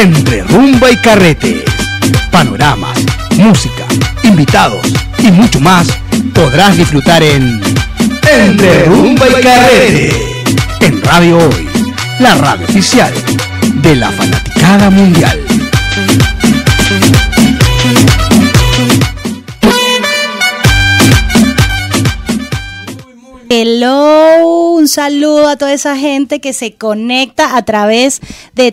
Entre rumba y carrete. Panoramas, música, invitados y mucho más podrás disfrutar en Entre rumba y carrete. En Radio Hoy, la radio oficial de la fanaticada mundial. Hello, un saludo a toda esa gente que se conecta a través de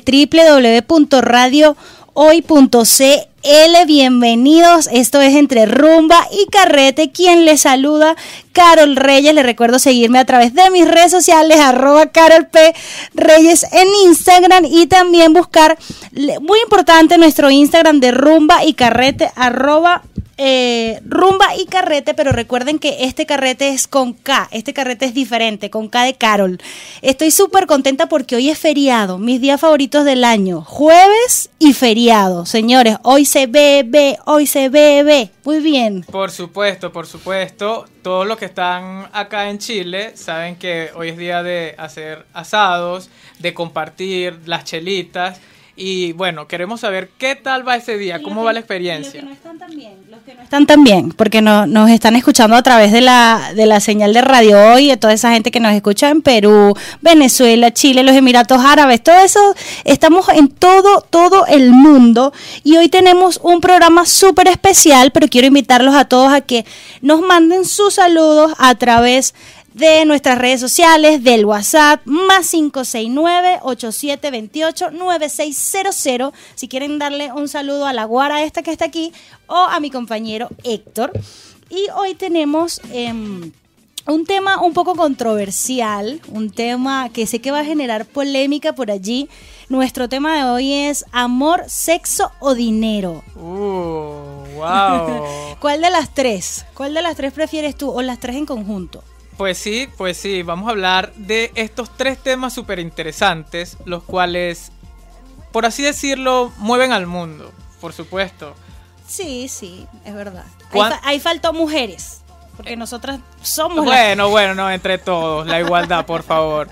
www.radiohoy.cl. Bienvenidos, esto es Entre Rumba y Carrete. Quien les saluda, Carol Reyes. Les recuerdo seguirme a través de mis redes sociales, arroba Carol P. Reyes en Instagram y también buscar, muy importante, nuestro Instagram de Rumba y Carrete, eh, rumba y carrete, pero recuerden que este carrete es con K, este carrete es diferente, con K de Carol. Estoy súper contenta porque hoy es feriado, mis días favoritos del año, jueves y feriado. Señores, hoy se bebe, hoy se bebe. Muy bien. Por supuesto, por supuesto. Todos los que están acá en Chile saben que hoy es día de hacer asados, de compartir las chelitas. Y bueno, queremos saber qué tal va ese día, cómo va la experiencia. Los que no están tan bien, los que no están tan bien, porque no, nos están escuchando a través de la, de la señal de radio hoy, de toda esa gente que nos escucha en Perú, Venezuela, Chile, los Emiratos Árabes, todo eso, estamos en todo, todo el mundo. Y hoy tenemos un programa súper especial, pero quiero invitarlos a todos a que nos manden sus saludos a través de nuestras redes sociales, del WhatsApp, más 569-8728-9600. Si quieren darle un saludo a la guara esta que está aquí o a mi compañero Héctor. Y hoy tenemos... em, un tema un poco controversial, un tema que sé que va a generar polémica por allí. Nuestro tema de hoy es amor, sexo o dinero. Uh, wow. ¿Cuál de las tres? ¿Cuál de las tres prefieres tú o las tres en conjunto? Pues sí, pues sí, vamos a hablar de estos tres temas súper interesantes, los cuales, por así decirlo, mueven al mundo, por supuesto. Sí, sí, es verdad. Ahí, ¿Cuán- fa- ahí faltó mujeres, porque nosotras somos las- Bueno, bueno, no, entre todos, la igualdad, por favor.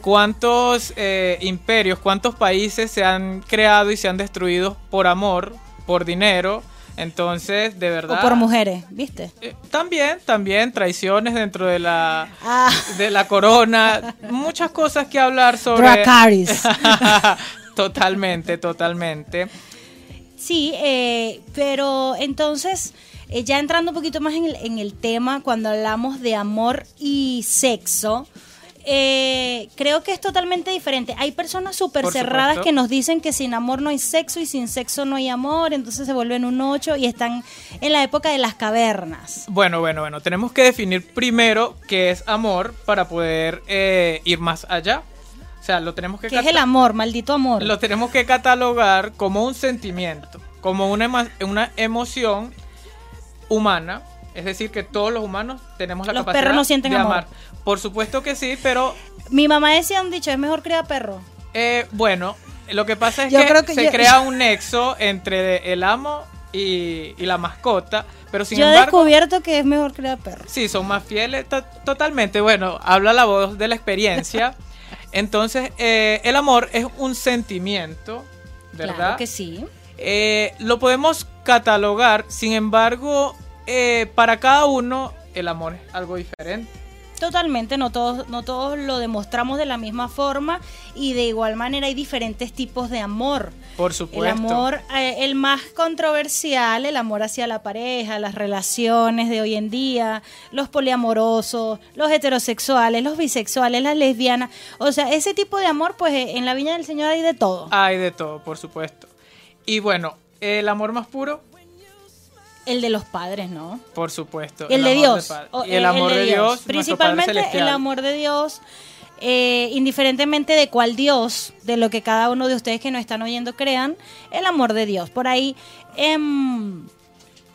¿Cuántos eh, imperios, cuántos países se han creado y se han destruido por amor, por dinero? Entonces, de verdad... o por mujeres, ¿viste? Eh, también, también traiciones dentro de la Ah. de la corona, muchas cosas que hablar sobre. Dracarys. totalmente, totalmente. Sí, eh, pero entonces, eh, ya entrando un poquito más en el, en el tema, cuando hablamos de amor y sexo, eh, creo que es totalmente diferente. Hay personas súper cerradas que nos dicen que sin amor no hay sexo y sin sexo no hay amor, entonces se vuelven un ocho y están en la época de las cavernas. Bueno, bueno, bueno, tenemos que definir primero qué es amor para poder eh, ir más allá. O sea, lo tenemos que ¿Qué es el amor, maldito amor? lo tenemos que catalogar como un sentimiento, como una, una emoción humana. Es decir, que todos los humanos tenemos la Los capacidad perros no sienten de amor. amar. Por supuesto que sí, pero Mi mamá decía un dicho, es mejor criar perro. Eh, bueno, lo que pasa es Yo que, creo que se yo- crea un nexo entre el amo y, y la mascota, pero sin Yo he embargo, descubierto que es mejor criar perro. sí, son más fieles to- totalmente. Bueno, habla la voz de la experiencia. Entonces, eh, el amor es un sentimiento, ¿verdad? Claro que sí. Eh, lo podemos catalogar, sin embargo, eh, para cada uno el amor es algo diferente. Totalmente, no todos, no todos lo demostramos de la misma forma y de igual manera hay diferentes tipos de amor. Por supuesto. El amor, eh, el más controversial, el amor hacia la pareja, las relaciones de hoy en día, los poliamorosos, los heterosexuales, los bisexuales, las lesbianas. O sea, ese tipo de amor, pues eh, en la viña del Señor hay de todo. Hay de todo, por supuesto. Y bueno, el amor más puro, El de los padres, ¿no? por supuesto. El, de Dios. O, y el eh, amor de Dios, Principalmente el amor de Dios, eh, indiferentemente de cuál Dios, de lo que cada uno de ustedes que nos están oyendo crean, el amor de Dios. Por ahí em,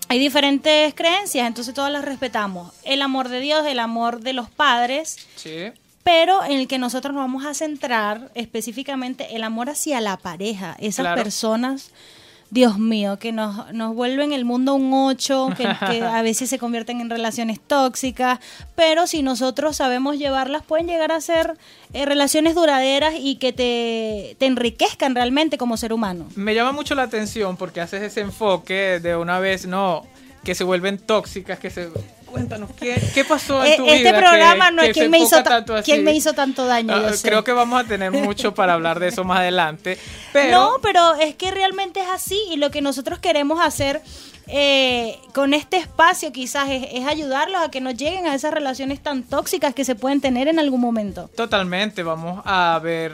hay diferentes creencias, entonces todas las respetamos. El amor de Dios, el amor de los padres, Sí. pero en el que nosotros nos vamos a centrar específicamente el amor hacia la pareja, esas Claro. personas Dios mío, que nos, nos vuelven el mundo un 8, que, que a veces se convierten en relaciones tóxicas, pero si nosotros sabemos llevarlas, pueden llegar a ser eh, relaciones duraderas y que te, te enriquezcan realmente como ser humano. Me llama mucho la atención porque haces ese enfoque de una vez, no, que se vuelven tóxicas, que se... Cuéntanos, ¿qué, qué pasó en Eh, tu Este vida? programa que- no es quién me, hizo tanto así? quién me hizo tanto daño. Ah, sé. creo que vamos a tener mucho para hablar de eso más adelante. Pero No, pero es que realmente es así y lo que nosotros queremos hacer eh, con este espacio quizás es, es ayudarlos a que no lleguen a esas relaciones tan tóxicas que se pueden tener en algún momento. totalmente vamos a ver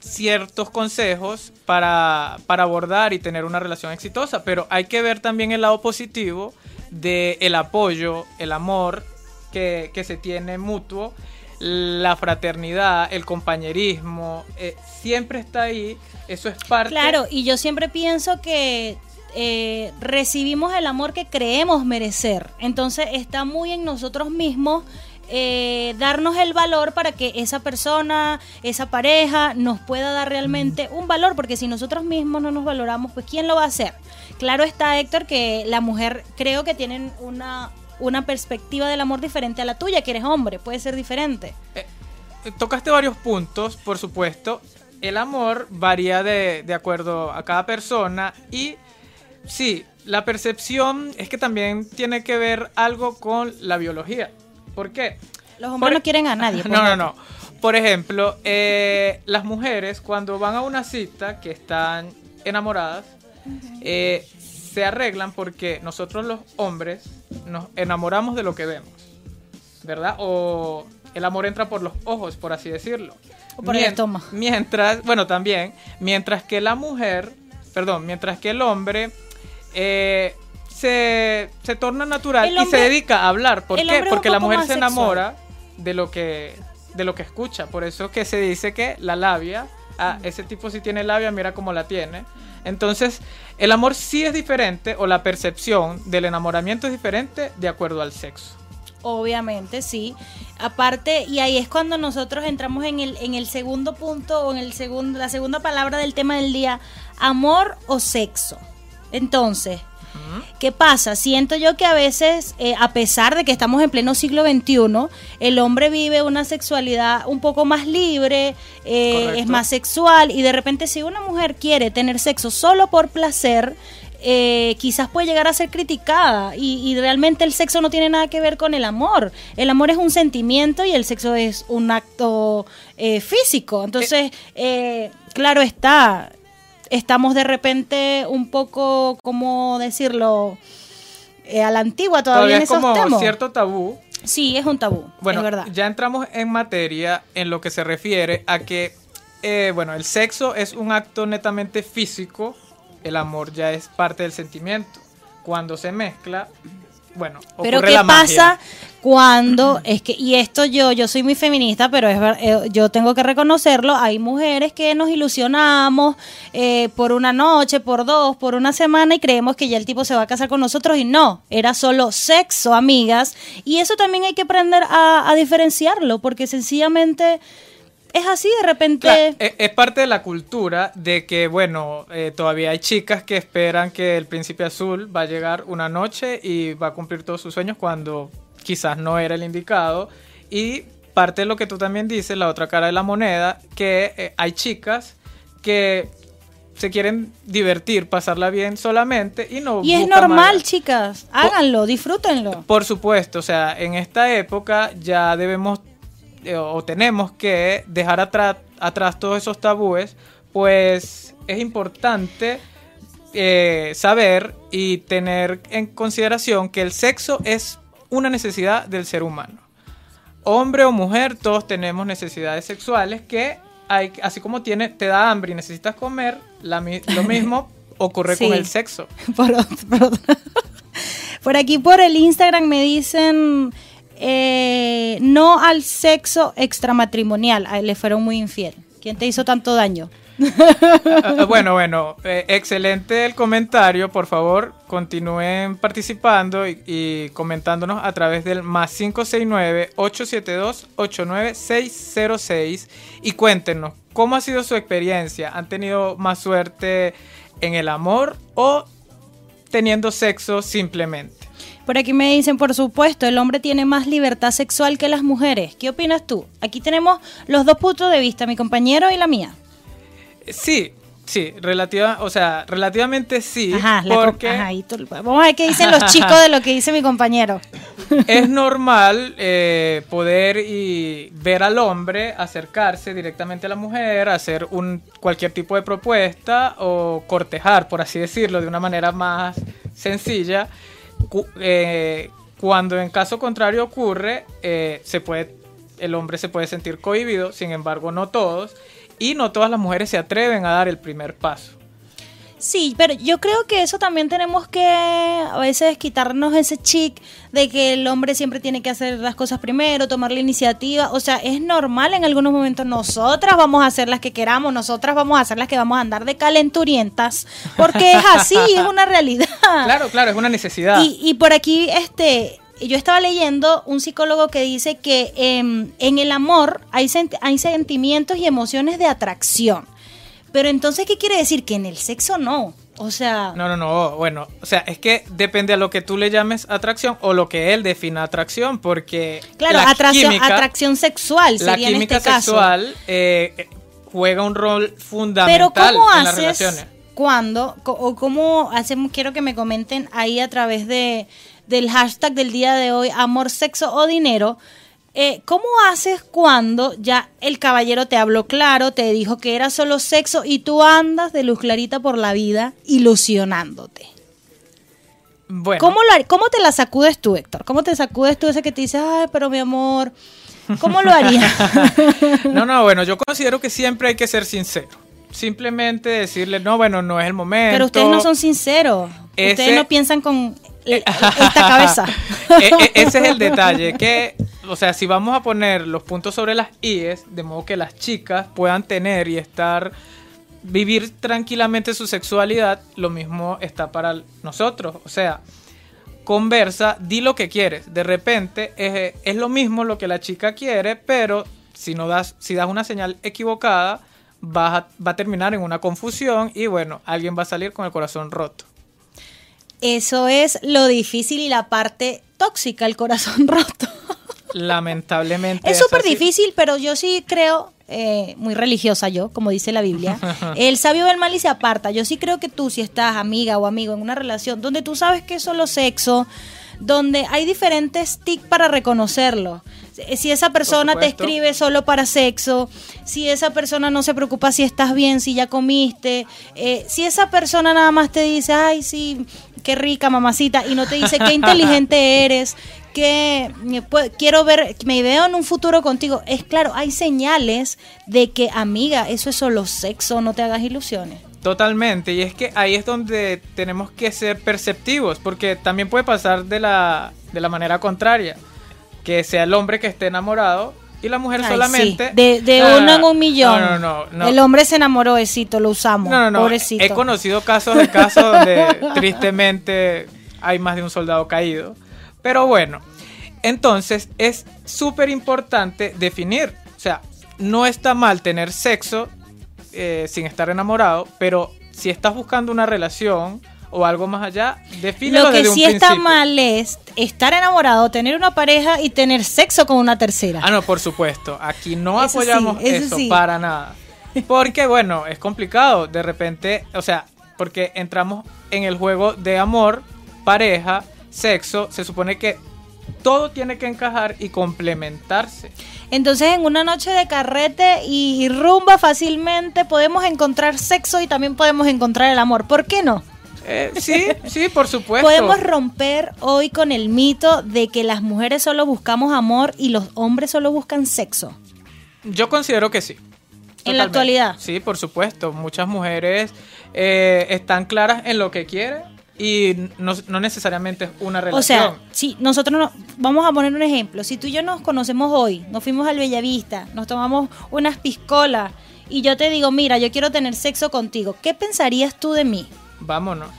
ciertos consejos para, para abordar y tener una relación exitosa, pero hay que ver también el lado positivo de el apoyo, el amor que, que se tiene mutuo, la fraternidad, el compañerismo, eh, siempre está ahí, eso es parte... Claro, y yo siempre pienso que eh, recibimos el amor que creemos merecer. Entonces está muy en nosotros mismos eh, darnos el valor para que esa persona, esa pareja nos pueda dar realmente un valor, porque si nosotros mismos no nos valoramos, pues ¿quién lo va a hacer? Claro está, Héctor, que la mujer creo que tienen una, una perspectiva del amor diferente a la tuya, que eres hombre, puede ser diferente. Eh, tocaste varios puntos, por supuesto. El amor varía de, de acuerdo a cada persona y sí, la percepción es que también tiene que ver algo con la biología. ¿Por qué? Los hombres Por- no quieren a nadie. pues, No, no, no. Por ejemplo, eh, las mujeres cuando van a una cita que están enamoradas, eh, se arreglan porque nosotros los hombres nos enamoramos de lo que vemos, ¿verdad? O el amor entra por los ojos, por así decirlo. O por el estómago. Mientras, bueno, también, mientras que la mujer, perdón, mientras que el hombre eh, se, se torna natural y se dedica a hablar. ¿Por qué? Porque la mujer se sexual. enamora de lo que de lo que escucha. Por eso que se dice que la labia, ah, ese tipo si tiene labia, mira cómo la tiene. Entonces, el amor sí es diferente o la percepción del enamoramiento es diferente de acuerdo al sexo. Obviamente, sí. Aparte, y ahí es cuando nosotros entramos en el, en el segundo punto o en el segundo, la segunda palabra del tema del día, amor o sexo. Entonces, ¿qué pasa? Siento yo que a veces, eh, a pesar de que estamos en pleno siglo XXI, el hombre vive una sexualidad un poco más libre, eh, es más sexual, y de repente si una mujer quiere tener sexo solo por placer, eh, quizás puede llegar a ser criticada y, y realmente el sexo no tiene nada que ver con el amor. El amor es un sentimiento y el sexo es un acto eh, físico. Entonces, eh, claro está, estamos de repente un poco, ¿cómo decirlo? Eh, a la antigua todavía, Todavía en es esos como temas. cierto tabú. Sí, es un tabú, Bueno, es verdad. ya entramos en materia en lo que se refiere a que, eh, bueno, el sexo es un acto netamente físico, el amor ya es parte del sentimiento. Cuando se mezcla, bueno, Pero qué la pasa cuando es que y esto yo yo soy muy feminista, pero es eh, yo tengo que reconocerlo. Hay mujeres que nos ilusionamos eh, por una noche, por dos, por una semana y creemos que ya el tipo se va a casar con nosotros y no, era solo sexo, amigas. Y eso también hay que aprender a, a diferenciarlo, porque sencillamente es así de repente. Claro, e- es, parte de la cultura de que, bueno, eh, todavía hay chicas que esperan que el príncipe azul va a llegar una noche y va a cumplir todos sus sueños cuando quizás no era el indicado. Y parte de lo que tú también dices, la otra cara de la moneda, que eh, hay chicas que se quieren divertir, pasarla bien solamente y no... y es normal, más- chicas. Háganlo, disfrútenlo. por supuesto, o sea, en esta época ya debemos eh, o tenemos que dejar atrás todos esos tabúes, pues es importante eh, saber y tener en consideración que el sexo es una necesidad del ser humano. Hombre o mujer, todos tenemos necesidades sexuales que hay, así como tiene, te da hambre y necesitas comer, la lo mismo ocurre Sí. con el sexo. por aquí por el Instagram me dicen eh, no al sexo extramatrimonial. A le fueron muy infiel. ¿Quién te hizo tanto daño? Ah, bueno, bueno, eh, excelente el comentario. Por favor, continúen participando y, y comentándonos a través del más 569-872-89606 y cuéntenos cómo ha sido su experiencia. ¿Han tenido más suerte en el amor o teniendo sexo simplemente? Por aquí me dicen, por supuesto, el hombre tiene más libertad sexual que las mujeres. ¿Qué opinas tú? Aquí tenemos los dos puntos de vista, mi compañero y la mía. Sí, sí, relativa, o sea, relativamente sí, Ajá, porque ajá, y tú- vamos a ver qué dicen los chicos de lo que dice mi compañero. es normal eh, poder y ver al hombre acercarse directamente a la mujer, hacer un cualquier tipo de propuesta o cortejar, por así decirlo, de una manera más sencilla. Eh, cuando en caso contrario ocurre, eh, se puede, el hombre se puede sentir cohibido, sin embargo no todos, y no todas las mujeres se atreven a dar el primer paso. Sí, pero yo creo que eso también tenemos que a veces quitarnos ese chic de que el hombre siempre tiene que hacer las cosas primero, tomar la iniciativa. O sea, es normal en algunos momentos. Nosotras vamos a hacer las que queramos, nosotras vamos a hacer las que vamos a andar de calenturientas, porque es así, es una realidad. Claro, claro, es una necesidad. Y, y por aquí, este, yo estaba leyendo un psicólogo que dice que em, en el amor hay, sent- hay sentimientos y emociones de atracción. Pero entonces, ¿qué quiere decir? Que en el sexo no. O sea, No, no, no, bueno, o sea, es que depende a lo que tú le llames atracción o lo que él defina atracción, porque claro, la atracción, química, atracción sexual la sería en química este caso. sexual eh, eh, juega un rol Pero fundamental ¿cómo en las haces relaciones. cuando, co- o cómo hacemos, quiero que me comenten ahí a través de, del hashtag del día de hoy, amor, sexo o dinero, eh, ¿cómo haces cuando ya el caballero te habló claro, te dijo que era solo sexo y tú andas de luz clarita por la vida ilusionándote? Bueno, ¿Cómo, lo, ¿Cómo te la sacudes tú, Héctor? ¿Cómo te sacudes tú ese que te dice, ay, pero mi amor, ¿cómo lo harías? no, no, bueno, yo considero que siempre hay que ser sincero. Simplemente decirle, no, bueno, no es el momento. Pero ustedes no son sinceros. Ustedes no piensan con esta cabeza. E- e- ese es el detalle, que, o sea, si vamos a poner los puntos sobre las IES, de modo que las chicas puedan tener y estar, vivir tranquilamente su sexualidad, lo mismo está para nosotros. O sea, conversa, di lo que quieres. De repente es, es lo mismo lo que la chica quiere, pero si no das, si das una señal equivocada, vas a- va a terminar en una confusión y bueno, alguien va a salir con el corazón roto. Eso es lo difícil y la parte tóxica, el corazón roto. Lamentablemente. Es súper difícil, pero yo sí creo, eh, muy religiosa yo, como dice la Biblia, el sabio ve el mal y se aparta. Yo sí creo que tú, si estás amiga o amigo en una relación donde tú sabes que es solo sexo, donde hay diferentes tics para reconocerlo. Si esa persona te escribe solo para sexo, si esa persona no se preocupa si estás bien, si ya comiste, eh, si esa persona nada más te dice, ay, sí, qué rica mamacita, y no te dice qué inteligente eres, que pue- quiero ver, me veo en un futuro contigo. Es claro, hay señales de que, amiga, eso es solo sexo, no te hagas ilusiones. Totalmente, y es que ahí es donde tenemos que ser perceptivos, porque también puede pasar de la, de la manera contraria, que sea el hombre que esté enamorado y la mujer Ay, solamente... sí, De, de No, no, uno en un millón. No, no, no. El hombre se enamoró, besito, lo usamos. No, no, no. Pobrecito. He conocido casos de casos donde tristemente hay más de un soldado caído. Pero bueno, entonces es súper importante definir. O sea, no está mal tener sexo eh, sin estar enamorado, pero si estás buscando una relación o algo más allá, defínelo Lo que desde un sí está principio. mal es estar enamorado, tener una pareja y tener sexo con una tercera. Ah, no, por supuesto. Aquí no Eso sí, apoyamos eso eso, sí. para nada. Porque, bueno, es complicado. De repente, o sea, porque entramos en el juego de amor, pareja, sexo. Se supone que todo tiene que encajar y complementarse. Entonces, en una noche de carrete y rumba fácilmente podemos encontrar sexo y también podemos encontrar el amor. ¿Por qué no? Eh, sí, sí, por supuesto. Podemos romper hoy con el mito de que las mujeres solo buscamos amor y los hombres solo buscan sexo. Yo considero que sí. En la actualidad. Sí, por supuesto. Muchas mujeres eh, están claras en lo que quieren y no, no necesariamente es una relación. O sea, si nosotros no, vamos a poner un ejemplo, si tú y yo nos conocemos hoy, nos fuimos al Bellavista, nos tomamos unas piscolas y yo te digo, mira, yo quiero tener sexo contigo, ¿qué pensarías tú de mí? Vámonos.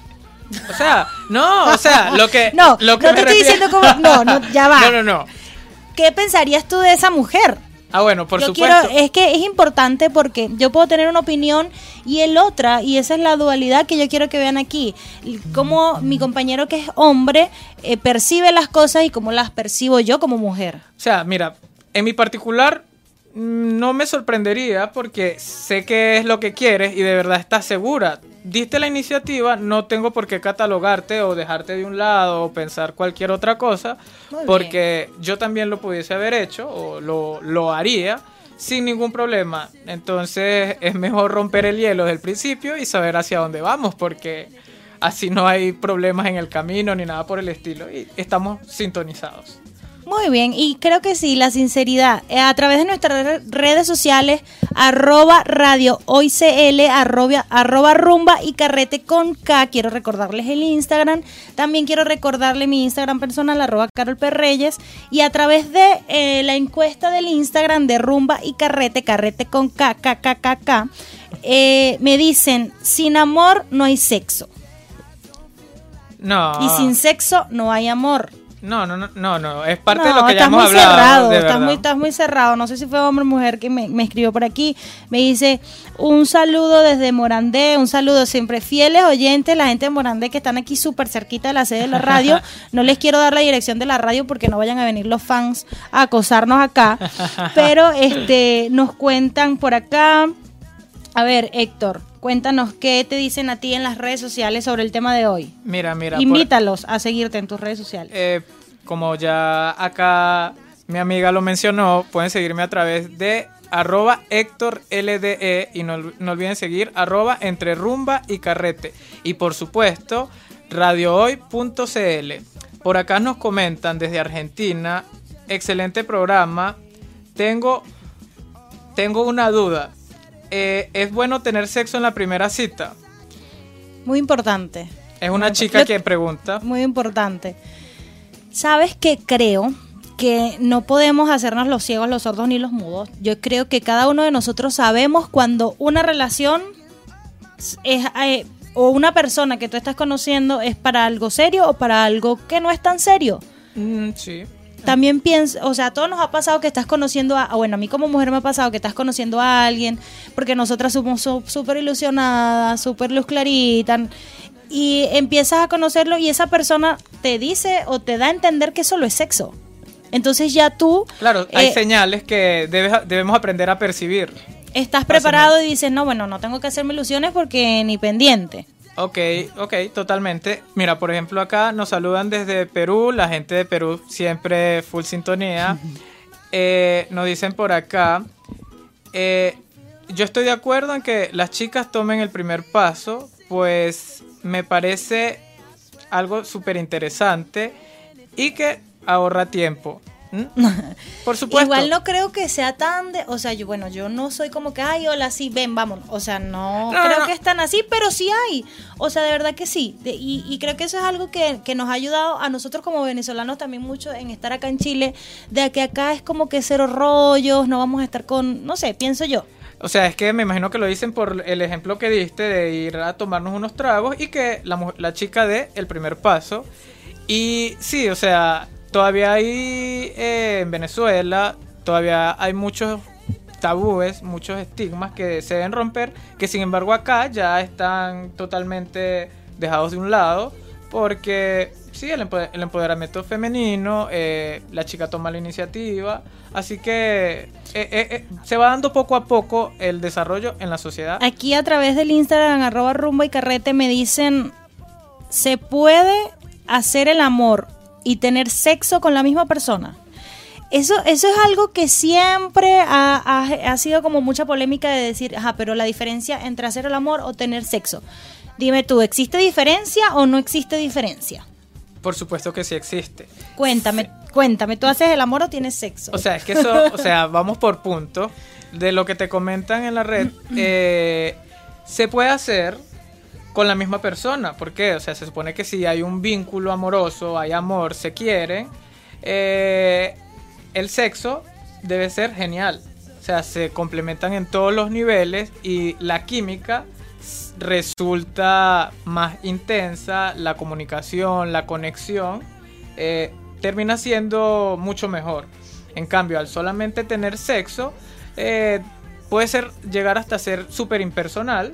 O sea, no, o sea, lo que. No, lo que no te estoy diciendo como, no, no, ya va. No, no, no. ¿Qué pensarías tú de esa mujer? Ah, bueno, por yo supuesto. quiero, es que es importante porque yo puedo tener una opinión y el otra, y esa es la dualidad que yo quiero que vean aquí. Cómo mi compañero que es hombre eh, percibe las cosas y cómo las percibo yo como mujer. O sea, mira, en mi particular mm, no me sorprendería porque sé que es lo que quieres y de verdad estás segura. Diste la iniciativa, no tengo por qué catalogarte o dejarte de un lado o pensar cualquier otra cosa, Muy bien. porque yo también lo pudiese haber hecho o lo, lo haría sin ningún problema. Entonces es mejor romper el hielo desde el principio y saber hacia dónde vamos, porque así no hay problemas en el camino ni nada por el estilo y estamos sintonizados. Muy bien, y creo que sí, la sinceridad. Eh, a través de nuestras re- redes sociales, arroba radio hoy CL, arroba, arroba rumba y carrete con K. Quiero recordarles el Instagram. También quiero recordarle mi Instagram personal, arroba Carol P. Reyes. Y a través de eh, la encuesta del Instagram de rumba y carrete, carrete con K, K, K, K, K, eh, me dicen, sin amor no hay sexo. No. Y sin sexo no hay amor. No, no, no, no, no, es parte de lo que ya estás hemos muy hablado. cerrado, de estás muy, estás muy cerrado. No sé si fue hombre o mujer que me, me escribió por aquí. Me dice, un saludo desde Morandé, un saludo siempre fieles oyentes, la gente de Morandé que están aquí súper cerquita de la sede de la radio. No les quiero dar la dirección de la radio porque no vayan a venir los fans a acosarnos acá. Pero este nos cuentan por acá. A ver, Héctor, cuéntanos qué te dicen a ti en las redes sociales sobre el tema de hoy. Mira, mira. por- Invítalos a seguirte en tus redes sociales. eh, como ya acá mi amiga lo mencionó, pueden seguirme a través de arroba Héctor LDE y no, no olviden seguir arroba entre rumba y carrete. Y por supuesto, radiohoy.cl. Por acá nos comentan desde Argentina, excelente programa. Tengo, tengo una duda. Eh, ¿Es bueno tener sexo en la primera cita? Muy importante. Es una chica que pregunta. Muy importante. ¿Sabes qué creo? Que no podemos hacernos los ciegos, los sordos ni los mudos. Yo creo que cada uno de nosotros sabemos cuando una relación es, eh, o una persona que tú estás conociendo es para algo serio o para algo que no es tan serio. Mm, sí. También pienso, o sea, a todos nos ha pasado que estás conociendo a, bueno, a mí como mujer me ha pasado que estás conociendo a alguien, porque nosotras somos súper ilusionadas, súper luz clarita, y empiezas a conocerlo y esa persona te dice o te da a entender que solo es sexo. Entonces ya tú Claro, hay eh, señales que debes- debemos aprender a percibir. estás preparado y dices, no, bueno, no tengo que hacerme ilusiones porque ni pendiente. Ok, ok, totalmente. Mira, por ejemplo, acá nos saludan desde Perú, la gente de Perú siempre full sintonía. Eh, nos dicen por acá, eh, yo estoy de acuerdo en que las chicas tomen el primer paso, pues me parece algo súper interesante y que ahorra tiempo. Por supuesto. Igual no creo que sea tan de, o sea, yo bueno, yo no soy como que, ay, hola, sí, ven, vamos. O sea, no, No, creo no. que es tan así, pero sí hay. O sea, de verdad que sí. De- y, y creo que eso es algo que, que nos ha ayudado a nosotros como venezolanos también mucho en estar acá en Chile, de que acá es como que cero rollos, no vamos a estar con, no sé, pienso yo. O sea, es que me imagino que lo dicen por el ejemplo que diste de ir a tomarnos unos tragos y que la, la chica dé el primer paso. Y sí, o sea, todavía hay eh, en Venezuela, todavía hay muchos tabúes, muchos estigmas que se deben romper, que sin embargo acá ya están totalmente dejados de un lado, porque sí, el, empoder- el empoderamiento femenino, eh, la chica toma la iniciativa, así que eh, eh, se va dando poco a poco el desarrollo en la sociedad. Aquí a través del Instagram, arroba rumba y carrete, me dicen, ¿se puede hacer el amor y tener sexo con la misma persona? Eso, eso es algo que siempre ha, ha- ha sido como mucha polémica de decir, ajá, pero la diferencia entre hacer el amor o tener sexo. Dime tú, ¿existe diferencia o no existe diferencia? Por supuesto que sí existe. Cuéntame, cuéntame, ¿tú haces el amor o tienes sexo? O sea, es que eso, o sea, vamos por puntos. De lo que te comentan en la red, eh, se puede hacer con la misma persona. ¿Por qué? O sea, se supone que si hay un vínculo amoroso, hay amor, se quieren, eh, el sexo debe ser genial. sea, se complementan en todos los niveles y la química resulta más intensa, la comunicación, la conexión, eh, termina siendo mucho mejor. En cambio, al solamente tener sexo, eh, puede ser llegar hasta ser súper impersonal,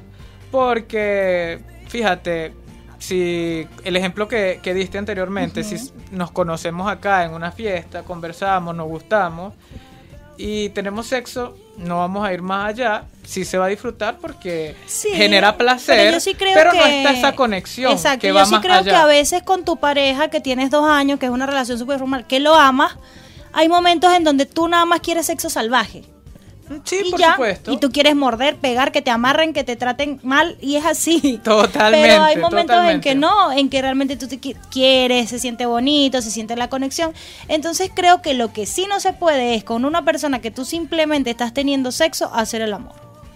porque, fíjate, si el ejemplo que, diste anteriormente, si nos conocemos acá en una fiesta, conversamos, nos gustamos y tenemos sexo, no vamos a ir más allá. Sí se va a disfrutar porque genera placer, pero, yo sí creo pero no está esa conexión. Exacto, que yo sí creo que a veces con tu pareja que tienes dos años, que es una relación súper formal, que lo amas, hay momentos en donde tú nada más quieres sexo salvaje. Sí, por supuesto. Y tú quieres morder, pegar, que te amarren, que te traten mal, y es así. Totalmente. Pero hay momentos en que no, en que realmente tú te quieres, se siente bonito, se siente la conexión. Entonces creo que lo que sí no se puede es con una persona que tú simplemente estás teniendo sexo, hacer el amor.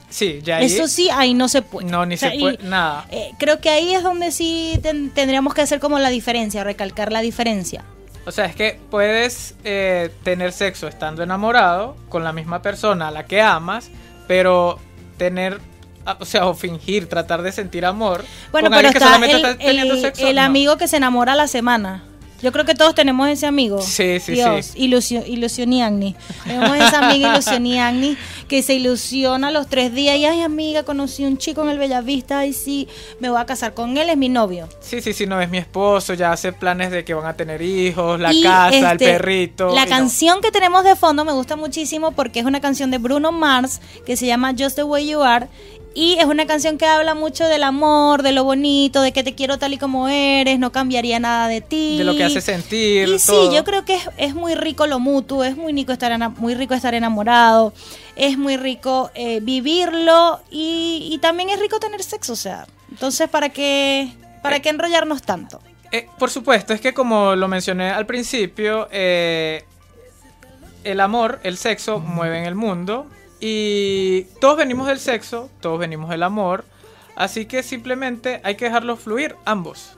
Sí, ya Eso sí, ahí no se puede. No, ni se puede, nada. Eh, creo que ahí es donde sí tendríamos que hacer como la diferencia, recalcar la diferencia. O sea, es que puedes eh, tener sexo estando enamorado con la misma persona a la que amas, pero tener, ah, o sea, o fingir, tratar de sentir amor. Bueno, pero está, el, el amigo que se enamora a la semana. Yo creo que todos tenemos ese amigo. Sí, sí, Dios, sí. Ilusión, ilusioniagni. Tenemos esa amiga ilusioniagni que se ilusiona los tres días y, ay, amiga, conocí un chico en el Bellavista y sí, me voy a casar con él, es mi novio. Sí, sí, sí, no, es mi esposo, ya hace planes de que van a tener hijos, la casa, el este, perrito. La canción que tenemos de fondo me gusta muchísimo porque es una canción de Bruno Mars que se llama Just the Way You Are y es una canción que habla mucho del amor, de lo bonito, de que te quiero tal y como eres, no cambiaría nada de ti. De lo que hace sentir. Y sí, yo creo que es, muy rico lo mutuo, es muy rico estar, muy rico estar enamorado, es muy rico eh, vivirlo y, también es rico tener sexo, o sea. Entonces, ¿para qué, para eh, qué enrollarnos tanto? Eh, por supuesto, es que como lo mencioné al principio, el amor, el sexo mueve en el mundo y todos venimos del sexo, todos venimos del amor, así que simplemente hay que dejarlos fluir ambos.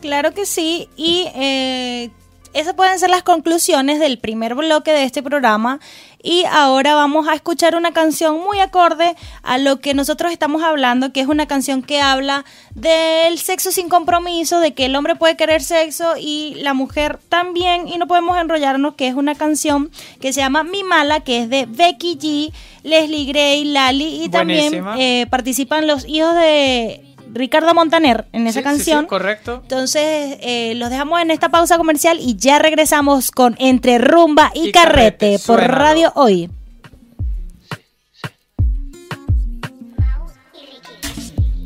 Claro que sí, y eh, esas pueden ser las conclusiones del primer bloque de este programa. Y ahora vamos a escuchar una canción muy acorde a lo que nosotros estamos hablando, que es una canción que habla del sexo sin compromiso, de que el hombre puede querer sexo y la mujer también, y no podemos enrollarnos, que es una canción que se llama Mi Mala, que es de Becky G, Leslie Gray, Lali, y también eh, participan los hijos de Ricardo Montaner en esa canción. correcto. Entonces, eh, los dejamos en esta pausa comercial y ya regresamos con Entre Rumba y, Carrete, por Radio Hoy.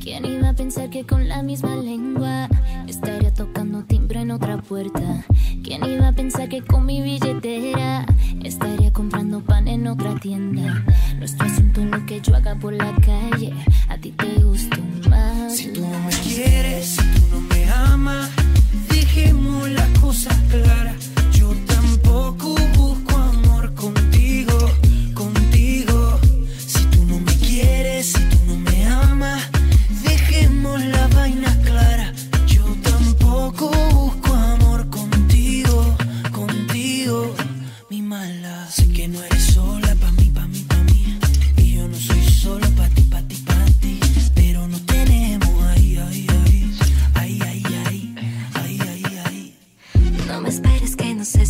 ¿Quién iba a pensar que con la misma lengua estaría tocando timbre en otra puerta? ¿Quién iba a pensar que con mi billetera estaría comprando pan en otra tienda? Nuestro asunto es lo que yo haga por la calle, a ti te gusta más. Si tú no me quieres, si tú no me amas, dejemos las cosas claras.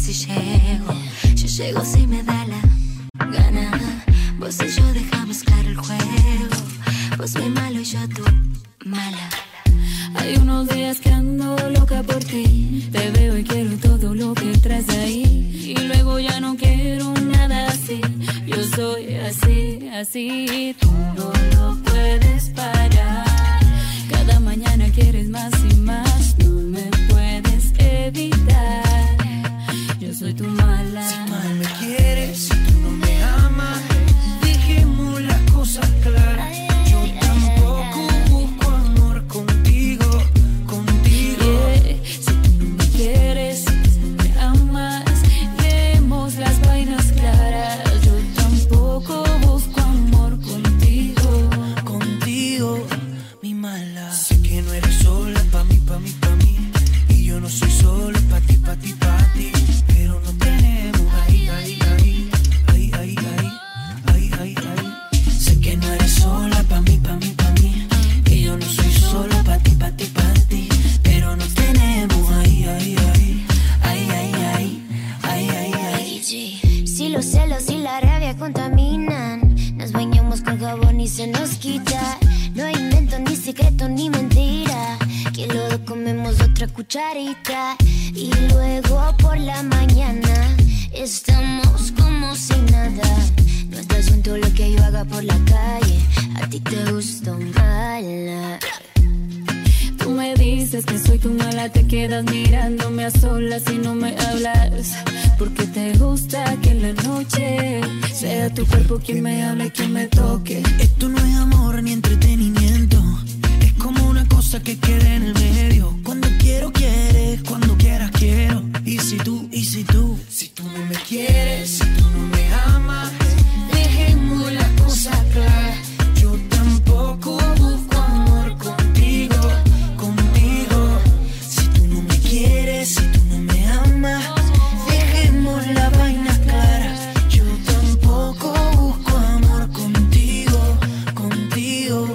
Si llego. Yo llego si me da la gana. Vos y yo dejamos claro el juego. Vos muy malo y yo tú mala. Hay unos días que ando loca por ti. Te veo y quiero todo lo que traes ahí. Y luego ya no quiero nada así. Yo soy así, así. Tú no lo puedes parar. Si tú no me amas, dejemos la vaina clara. Yo tampoco busco amor contigo, contigo,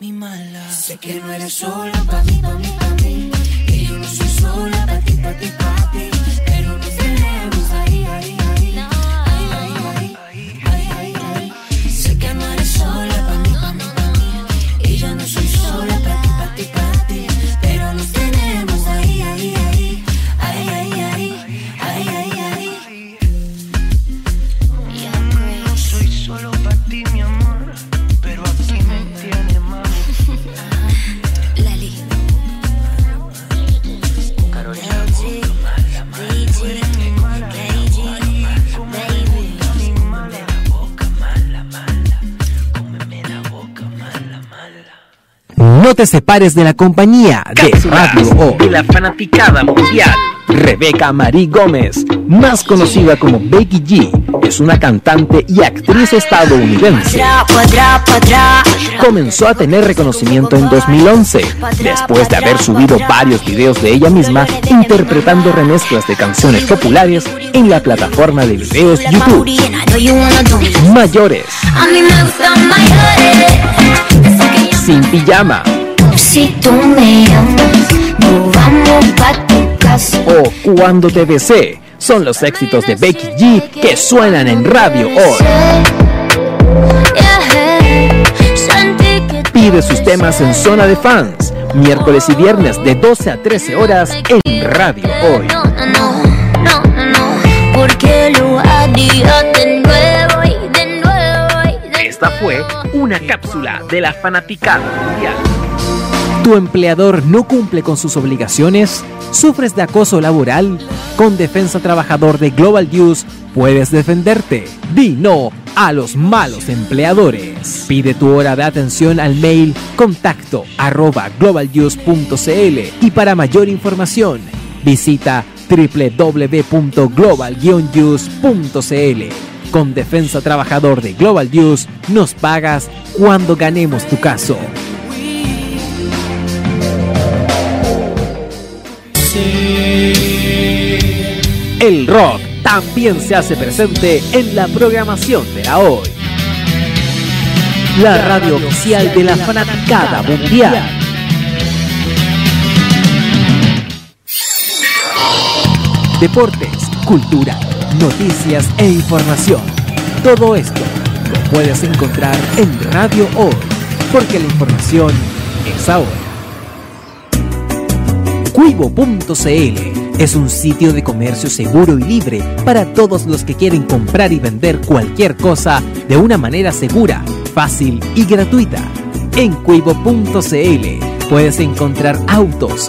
mi mala. Sé que no eres sola pa' mí, pa' mí, pa' mí. Te separes de la compañía de Radio O. de la fanaticada mundial. Rebeca Marie Gómez, más conocida como Becky G, es una cantante y actriz estadounidense. Comenzó a tener reconocimiento en 2011, después de haber subido varios videos de ella misma interpretando remezclas de canciones populares en la plataforma de videos YouTube. Mayores. sin pijama Si tú me amas, nos vamos pa' tu casa. o Cuando te besé son los éxitos de Becky G que suenan en radio hoy. Pide sus temas en Zona de Fans, miércoles y viernes de 12 a 13 horas en Radio Hoy. No, no, no, no, no, porque lo haría Esta fue una cápsula de la fanaticada mundial. ¿Tu empleador no cumple con sus obligaciones? ¿Sufres de acoso laboral? Con Defensa Trabajador de Global News puedes defenderte. Di no a los malos empleadores. Pide tu hora de atención al mail contacto arroba globalnews.cl y para mayor información visita www.global-news.cl. Con Defensa Trabajador de Global News nos pagas cuando ganemos tu caso. El rock también se hace presente en la programación de la hoy. La radio oficial de la fanaticada mundial. Deportes, cultura, noticias e información. Todo esto lo puedes encontrar en Radio Hoy, porque la información es ahora. Cuivo.cl es un sitio de comercio seguro y libre para todos los que quieren comprar y vender cualquier cosa de una manera segura, fácil y gratuita. En Cuivo.cl puedes encontrar autos,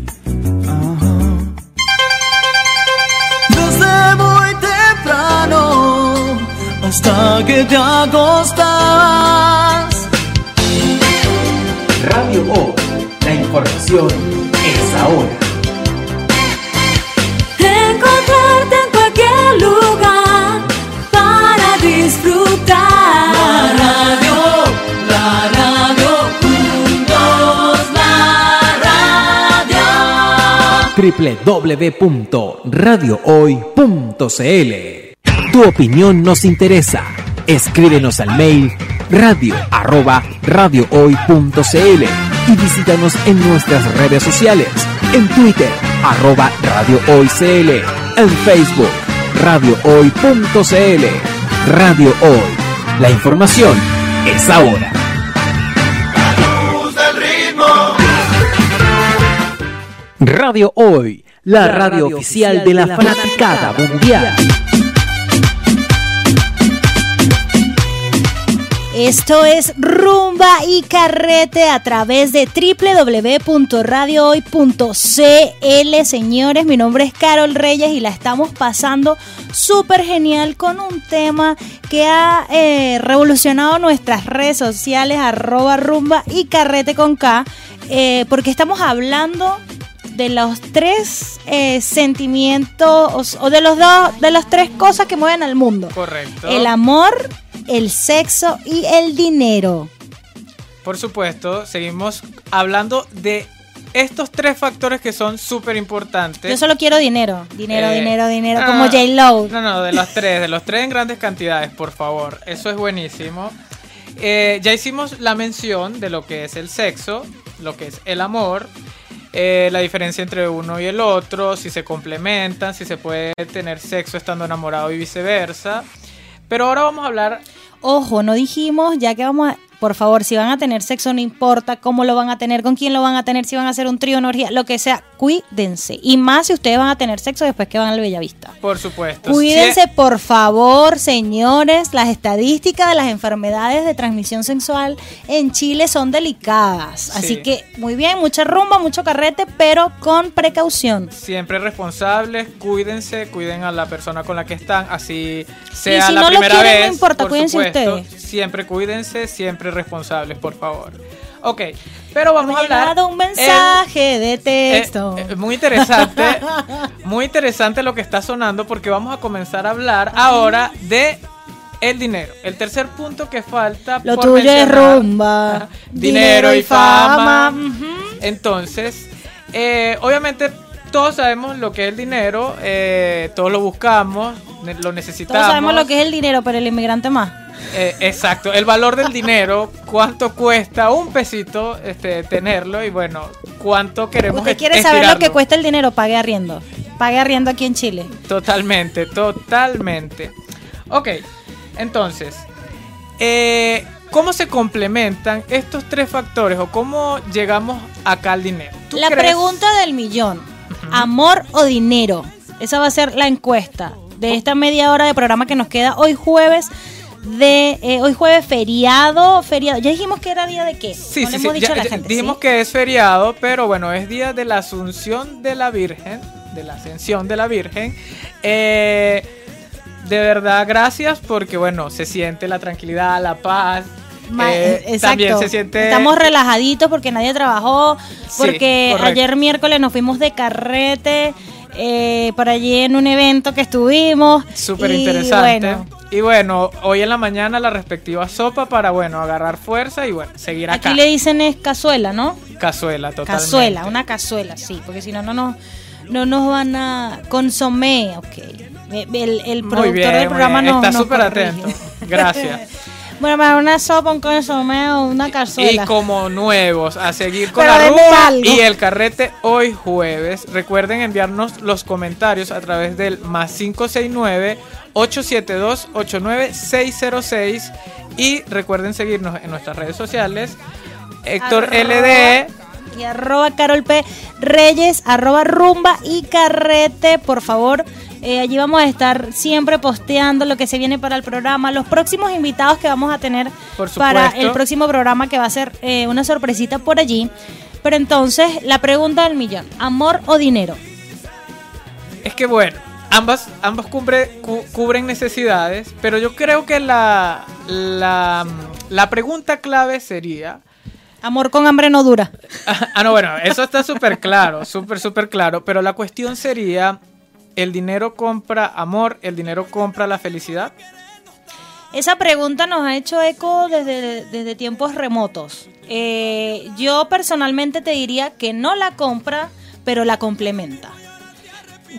Hasta que te acostas. Radio O, la información es ahora. Encontrarte en cualquier lugar para disfrutar. La radio, la radio, juntos la radio. www.radiohoy.cl Tu opinión nos interesa. Escríbenos al mail radio arroba radiohoy.cl y visítanos en nuestras redes sociales. En Twitter, arroba radiohoycl. En Facebook, radiohoy.cl. Radio Hoy. La información es ahora. Radio Hoy, la, radio, oficial de la, fanaticada mundial. Esto es Rumba y Carrete a través de www.radiohoy.cl. Señores, mi nombre es Carol Reyes y la estamos pasando súper genial con un tema que ha eh, revolucionado nuestras redes sociales, arroba rumba y carrete con K, eh, porque estamos hablando de los tres eh, sentimientos o, o de los dos de las tres cosas que mueven al mundo. Correcto. El amor, el sexo y el dinero. Por supuesto, seguimos hablando de estos tres factores que son súper importantes. Yo solo quiero dinero, dinero, Eh, dinero, dinero, no, como J. Lo. No, no, de los tres, de los tres en grandes cantidades, por favor. Eso es buenísimo. Eh, ya hicimos la mención de lo que es el sexo, lo que es el amor, eh, la diferencia entre uno y el otro, si se complementan, si se puede tener sexo estando enamorado y viceversa. Pero ahora vamos a hablar Ojo, no dijimos, ya que vamos a, por favor, si van a tener sexo, no importa cómo lo van a tener, con quién lo van a tener, si van a hacer un trío, una orgía, lo que sea, cuídense. Y más si ustedes van a tener sexo después que van al Bellavista. Por supuesto. Cuídense, por favor, señores. Las estadísticas de las enfermedades de transmisión sexual en Chile son delicadas. Así Sí. que, muy bien, mucha rumba, mucho carrete, pero con precaución. Siempre responsables, cuídense, cuiden a la persona con la que están, así sea si la no lo quieren, no importa, por cuídense supuesto. ustedes. Siempre cuídense, siempre responsables, por favor. Ok, pero vamos a ha hablar. un el- mensaje de eh, texto. eh, muy interesante, muy interesante lo que está sonando porque vamos a comenzar a hablar ahora de el dinero. El tercer punto que falta. Lo por tuyo es rumba, dinero y fama. Entonces, eh, obviamente todos sabemos lo que es el dinero, eh, todos lo buscamos, ne- lo necesitamos. Todos sabemos lo que es el dinero, pero el inmigrante más. Eh, exacto, el valor del dinero, cuánto cuesta un pesito este, tenerlo y bueno, cuánto queremos Usted quiere saber lo que cuesta el dinero, pague arriendo. Pague arriendo aquí en Chile. Totalmente, totalmente. Ok, entonces, eh, ¿cómo se complementan estos tres factores o cómo llegamos acá al dinero? ¿Tú La crees- pregunta del millón. ¿Amor o dinero? Esa va a ser la encuesta de esta media hora de programa que nos queda hoy jueves de eh, hoy jueves feriado, feriado. Ya dijimos que era día de qué. Sí, no sí, le sí. dicho ya- a la ya gente. dijimos ¿sí? que es feriado, pero bueno, es día de la Asunción de la Virgen, de la Ascensión de la Virgen. Eh, de verdad, gracias porque bueno, se siente la tranquilidad, la paz. Eh, exacto. También se siente. Estamos relajaditos porque nadie trabajó, porque ayer miércoles nos fuimos de carrete eh, por allí en un evento que estuvimos. Súper interesante. bueno, Y bueno, hoy en la mañana la respectiva sopa para, bueno, agarrar fuerza y bueno, seguir acá. aquí le dicen es cazuela, ¿no? Cazuela, totalmente. Cazuela, una cazuela, sí, porque si no, no nos, no nos van a consomé, ok. El, el productor bien, del programa nos Está súper atento. Gracias. bueno, para una sopa, un consomé o una Y cazuela. como nuevos, a seguir con Pero la rumba y el carrete hoy jueves. Recuerden enviarnos los comentarios a través del más 569-872-89606 y recuerden seguirnos en nuestras redes sociales. Héctor Arroba- LD, y arroba Carol P. Reyes, arroba rumba y carrete, por favor. Eh, allí vamos a estar siempre posteando lo que se viene para el programa, los próximos invitados que vamos a tener para el próximo programa que va a ser eh, una sorpresita por allí. Pero entonces, la pregunta del millón, ¿amor o dinero? Es que bueno, ambas, ambas cubre- cu- cubren necesidades, pero yo creo que la, la, la pregunta clave sería... Amor con hambre no dura. Ah, no, bueno, eso está súper claro, súper, súper claro, pero la cuestión sería, ¿el dinero compra amor? ¿El dinero compra la felicidad? Esa pregunta nos ha hecho eco desde, desde tiempos remotos. Eh, yo personalmente te diría que no la compra, pero la complementa.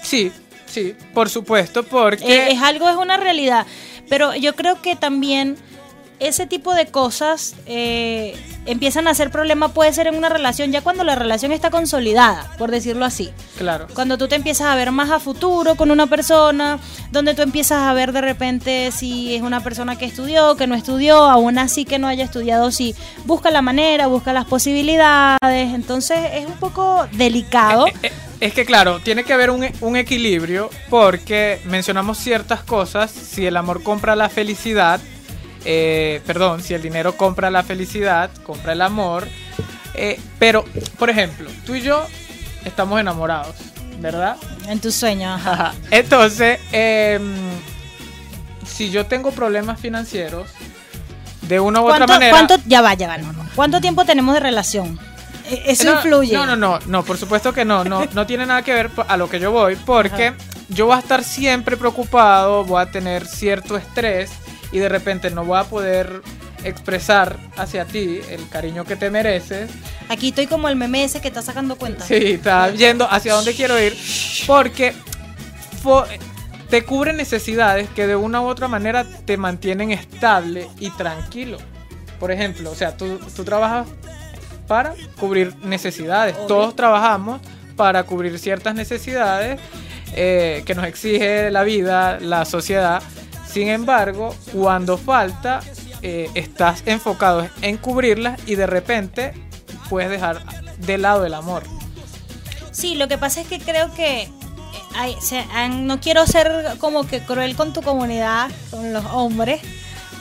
Sí, Sí, por supuesto, porque... Eh, es algo, es una realidad. Pero yo creo que también ese tipo de cosas eh, empiezan a ser problema, puede ser en una relación, ya cuando la relación está consolidada, por decirlo así. Claro. Cuando tú te empiezas a ver más a futuro con una persona, donde tú empiezas a ver de repente si es una persona que estudió, que no estudió, aún así que no haya estudiado, si busca la manera, busca las posibilidades, entonces es un poco delicado. Eh, eh, Es que claro, tiene que haber un, un equilibrio porque mencionamos ciertas cosas, si el amor compra la felicidad, eh, perdón, si el dinero compra la felicidad, compra el amor, eh, pero, por ejemplo, tú y yo estamos enamorados, ¿verdad? En tus sueños, ajá. Entonces, em, si yo tengo problemas financieros, de una u otra ¿Cuánto, manera... cuánto- ya va, ya va, no, no. ¿Cuánto tiempo tenemos de relación? E- Eso no, influye. No, no, no, no, por supuesto que no, no, no tiene nada que ver a lo que yo voy, porque yo voy a estar siempre preocupado, voy a tener cierto estrés y de repente no voy a poder expresar hacia ti el cariño que te mereces. Aquí estoy como el meme ese que está sacando cuenta. Sí, está yendo hacia dónde quiero ir, porque te cubre necesidades que de una u otra manera te mantienen estable y tranquilo. Por ejemplo, o sea, tú, tú trabajas para cubrir necesidades. Obvio. Todos trabajamos para cubrir ciertas necesidades eh, que nos exige la vida, la sociedad. Sin embargo, cuando falta, eh, estás enfocado en cubrirlas y de repente puedes dejar de lado el amor. Sí, lo que pasa es que creo que eh, hay- se han- no quiero ser como que cruel con tu comunidad, con los hombres,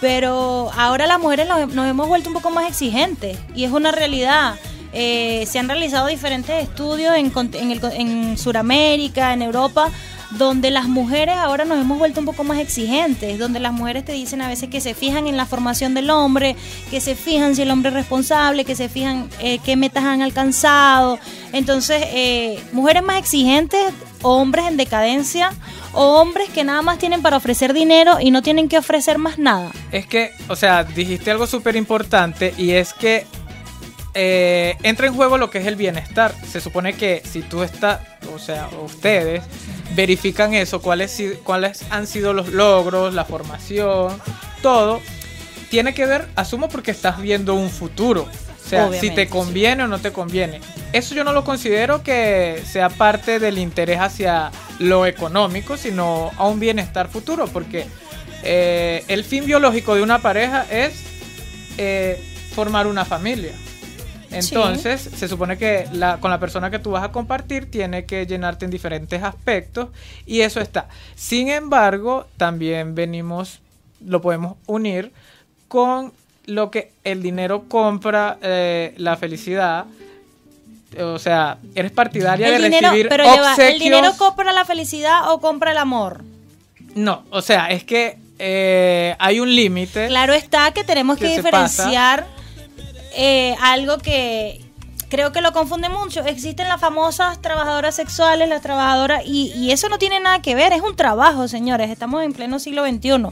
pero ahora las mujeres nos, nos hemos vuelto un poco más exigentes y es una realidad. Eh, se han realizado diferentes estudios en, en, en Sudamérica, en Europa, donde las mujeres ahora nos hemos vuelto un poco más exigentes, donde las mujeres te dicen a veces que se fijan en la formación del hombre, que se fijan si el hombre es responsable, que se fijan eh, qué metas han alcanzado. Entonces, eh, mujeres más exigentes, hombres en decadencia, o hombres que nada más tienen para ofrecer dinero y no tienen que ofrecer más nada. Es que, o sea, dijiste algo súper importante y es que eh, entra en juego lo que es el bienestar. Se supone que si tú estás, o sea, ustedes verifican eso, cuáles, cuáles han sido los logros, la formación, todo, tiene que ver, asumo, porque estás viendo un futuro. O sea, si te sí. conviene o no te conviene. Eso yo no lo considero que sea parte del interés hacia lo económico, sino a un bienestar futuro, porque eh, el fin biológico de una pareja es eh, formar una familia. Entonces, se supone que la, con la persona que tú vas a compartir tiene que llenarte en diferentes aspectos y eso está. Sin embargo, también venimos, lo podemos unir con lo que el dinero compra eh, la felicidad. O sea, eres partidaria El de dinero, recibir pero va, ¿el obsequios. dinero compra la felicidad o compra el amor? No, o sea, es que eh, hay un límite. Claro está que tenemos que ¿Qué se diferenciar eh, algo que creo que lo confunde mucho. Existen las famosas trabajadoras sexuales, las trabajadoras, y, y eso no tiene nada que ver, es un trabajo, señores. Estamos en pleno siglo XXI.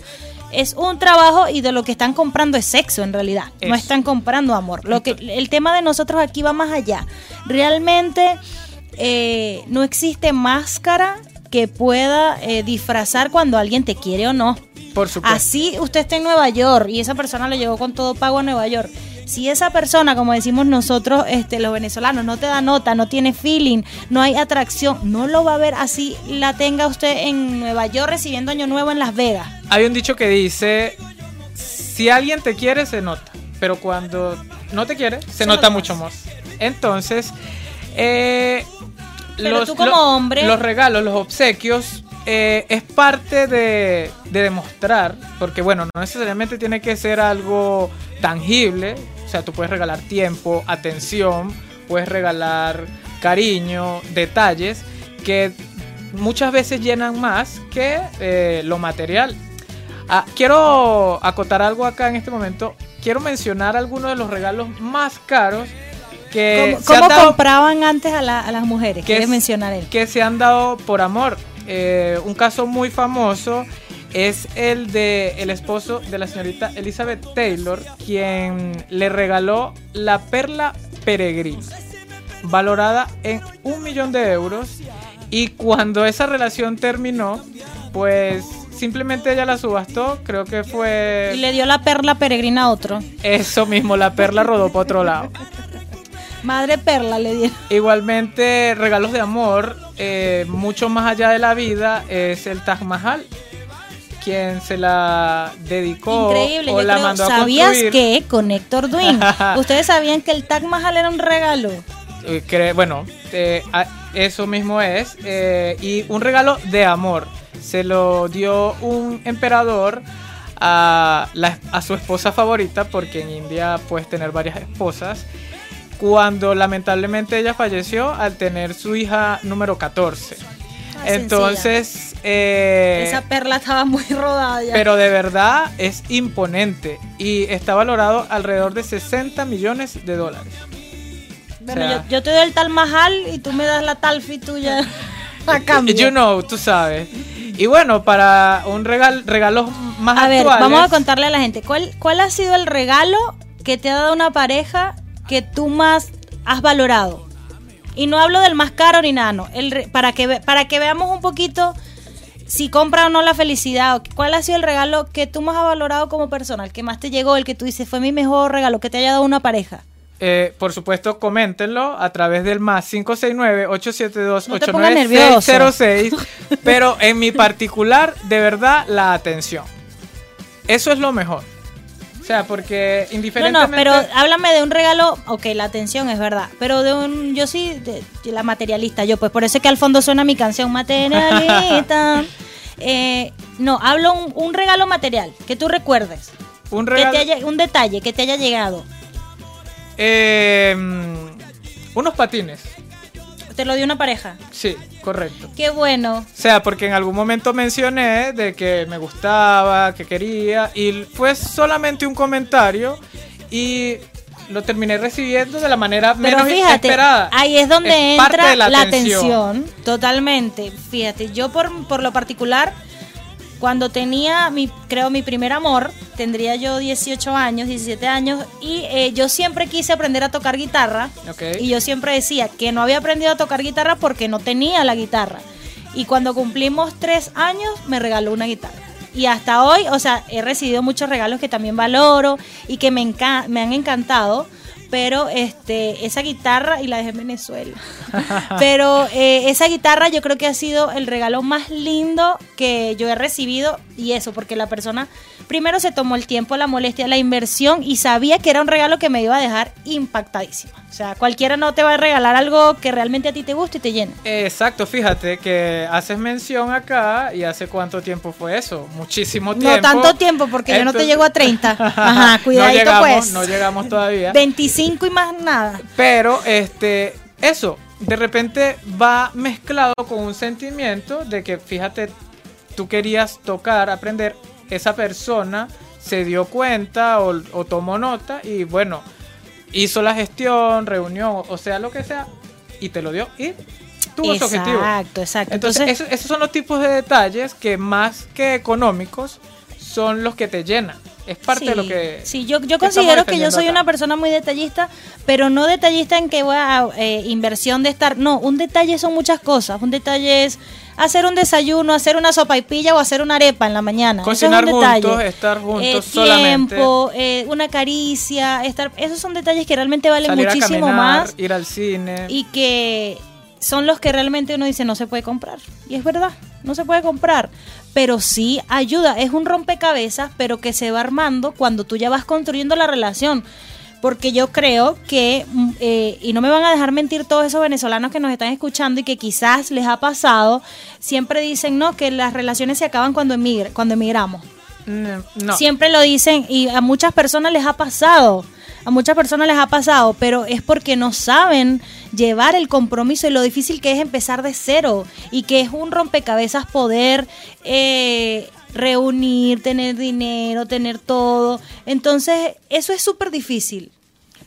Es un trabajo y de lo que están comprando es sexo en realidad. No están comprando amor. Lo que el tema de nosotros aquí va más allá. Realmente eh, no existe máscara que pueda eh, disfrazar cuando alguien te quiere o no. Por supuesto. Así usted está en Nueva York y esa persona lo llevó con todo pago a Nueva York. Si esa persona, como decimos nosotros, este, los venezolanos, no te da nota, no tiene feeling, no hay atracción, no lo va a ver así la tenga usted en Nueva York recibiendo Año Nuevo en Las Vegas. Hay un dicho que dice, si alguien te quiere, se nota, pero cuando no te quiere, se, Se nota mucho más. Entonces, eh, Pero tú como hombre- los regalos, los obsequios, eh, es parte de, de demostrar, porque bueno, no necesariamente tiene que ser algo tangible, o sea, tú puedes regalar tiempo, atención, puedes regalar cariño, detalles, que muchas veces llenan más que eh, lo material. Ah, quiero acotar algo acá en este momento. Quiero mencionar algunos de los regalos más caros que ¿Cómo, se han cómo dado compraban antes a, la- a las mujeres? que mencionar él. que se han dado por amor. Eh, un caso muy famoso es el de el esposo de la señorita Elizabeth Taylor, quien le regaló la perla peregrina, valorada en un millón de euros Y cuando esa relación terminó, pues simplemente ella la subastó, creo que fue... Y le dio la perla peregrina a otro. Eso mismo, la perla rodó para otro lado. Madre perla le dieron. Igualmente, regalos de amor, eh, mucho más allá de la vida, es el Taj Mahal. Se la dedicó Increíble. o Yo la creo- mandó a ¿Sabías que con Héctor Dwin, ustedes sabían que el Taj Mahal era un regalo? Eh, bueno, eh, eso mismo es. eh, y un regalo de amor. Se lo dio un emperador a, la- a su esposa favorita, porque en India puedes tener varias esposas. Cuando lamentablemente ella falleció al tener su hija número 14. Ah, Entonces, eh, Esa perla estaba muy rodada ya. pero de verdad es imponente y está valorado alrededor de 60 millones de dólares. bueno, o sea- yo, yo te doy el Tal Mahal y tú me das la Talfi tuya a cambio. You know, tú sabes. Y bueno, para un regal, regalos más a ver, vamos a contarle a la gente. ¿cuál, ¿Cuál ha sido el regalo que te ha dado una pareja que tú más has valorado? Y no hablo del más caro ni nada, no. El para, que, para que veamos un poquito si compra o no la felicidad. ¿Cuál ha sido el regalo que tú más has valorado como persona? El que más te llegó, el que tú dices fue mi mejor regalo que te haya dado una pareja. Eh, por supuesto, coméntenlo a través del más 569-872-89606. No te pongas nervioso. pero en mi particular, de verdad, la atención. Eso es lo mejor. O sea, porque No, indiferentemente... no, pero háblame de un regalo, ok, la atención es verdad, pero de un, yo sí, de, de la materialista, yo, pues por eso es que al fondo suena mi canción materialista. Eh, no, hablo un, un regalo material, que tú recuerdes, un que regalo... te haya, un detalle que te haya llegado. eh, mm, unos patines. Te lo dio una pareja. Sí, correcto. Qué bueno. O sea, porque en algún momento mencioné de que me gustaba, que quería, y fue solamente un comentario y lo terminé recibiendo de la manera Pero menos fíjate, esperada. ahí es donde Es entra la, la atención. Totalmente. Fíjate, yo por, por lo particular, cuando tenía, mi, creo, mi primer amor, tendría yo 18 años, 17 años, y eh, yo siempre quise aprender a tocar guitarra. Y yo siempre decía que no había aprendido a tocar guitarra porque no tenía la guitarra. Y cuando cumplimos tres años, me regaló una guitarra. Y hasta hoy, o sea, he recibido muchos regalos que también valoro y que me, me han encantado. Pero este, esa guitarra, y la dejé en Venezuela. pero eh, esa guitarra yo creo que ha sido el regalo más lindo que yo he recibido. Y eso, porque la persona primero se tomó el tiempo, la molestia, la inversión y sabía que era un regalo que me iba a dejar impactadísima. O sea, cualquiera no te va a regalar algo que realmente a ti te guste y te llene. Exacto, fíjate que haces mención acá y hace cuánto tiempo fue eso, muchísimo tiempo. No tanto tiempo porque yo no te llego a 30. Ajá, cuidadito no llegamos, pues. No llegamos todavía. 25 y más nada. Pero, este, eso, de repente va mezclado con un sentimiento de que, fíjate, tú querías tocar, aprender, esa persona se dio cuenta o, o tomó nota y bueno, hizo la gestión, reunión, o sea, lo que sea, y te lo dio y tuvo su objetivo. Exacto, exacto. Entonces, Entonces, esos, esos son los tipos de detalles que más que económicos son los que te llenan. Es parte de lo que... Sí, yo, yo considero que yo soy acá. una persona muy detallista, pero no detallista en que voy a eh, inversión de estar. No, un detalle son muchas cosas. Un detalle es hacer un desayuno, hacer una sopa y pilla o hacer una arepa en la mañana. Es Cocinar juntos, estar juntos Eh, solamente. Tiempo, eh, una caricia, estar. Esos son detalles que realmente valen salir a muchísimo caminar, más ir al cine. y que son los que realmente uno dice no se puede comprar. Y es verdad, no se puede comprar. Pero sí ayuda, es un rompecabezas, pero que se va armando cuando tú ya vas construyendo la relación. Porque yo creo que, mm, eh, y no me van a dejar mentir todos esos venezolanos que nos están escuchando y que quizás les ha pasado, siempre dicen, no, que las relaciones se acaban cuando, emigre, cuando emigramos. Mm, No. Siempre lo dicen y a muchas personas les ha pasado. A muchas personas les ha pasado, pero es porque no saben llevar el compromiso y lo difícil que es empezar de cero y que es un rompecabezas poder eh, reunir, tener dinero, tener todo. Entonces, eso es súper difícil.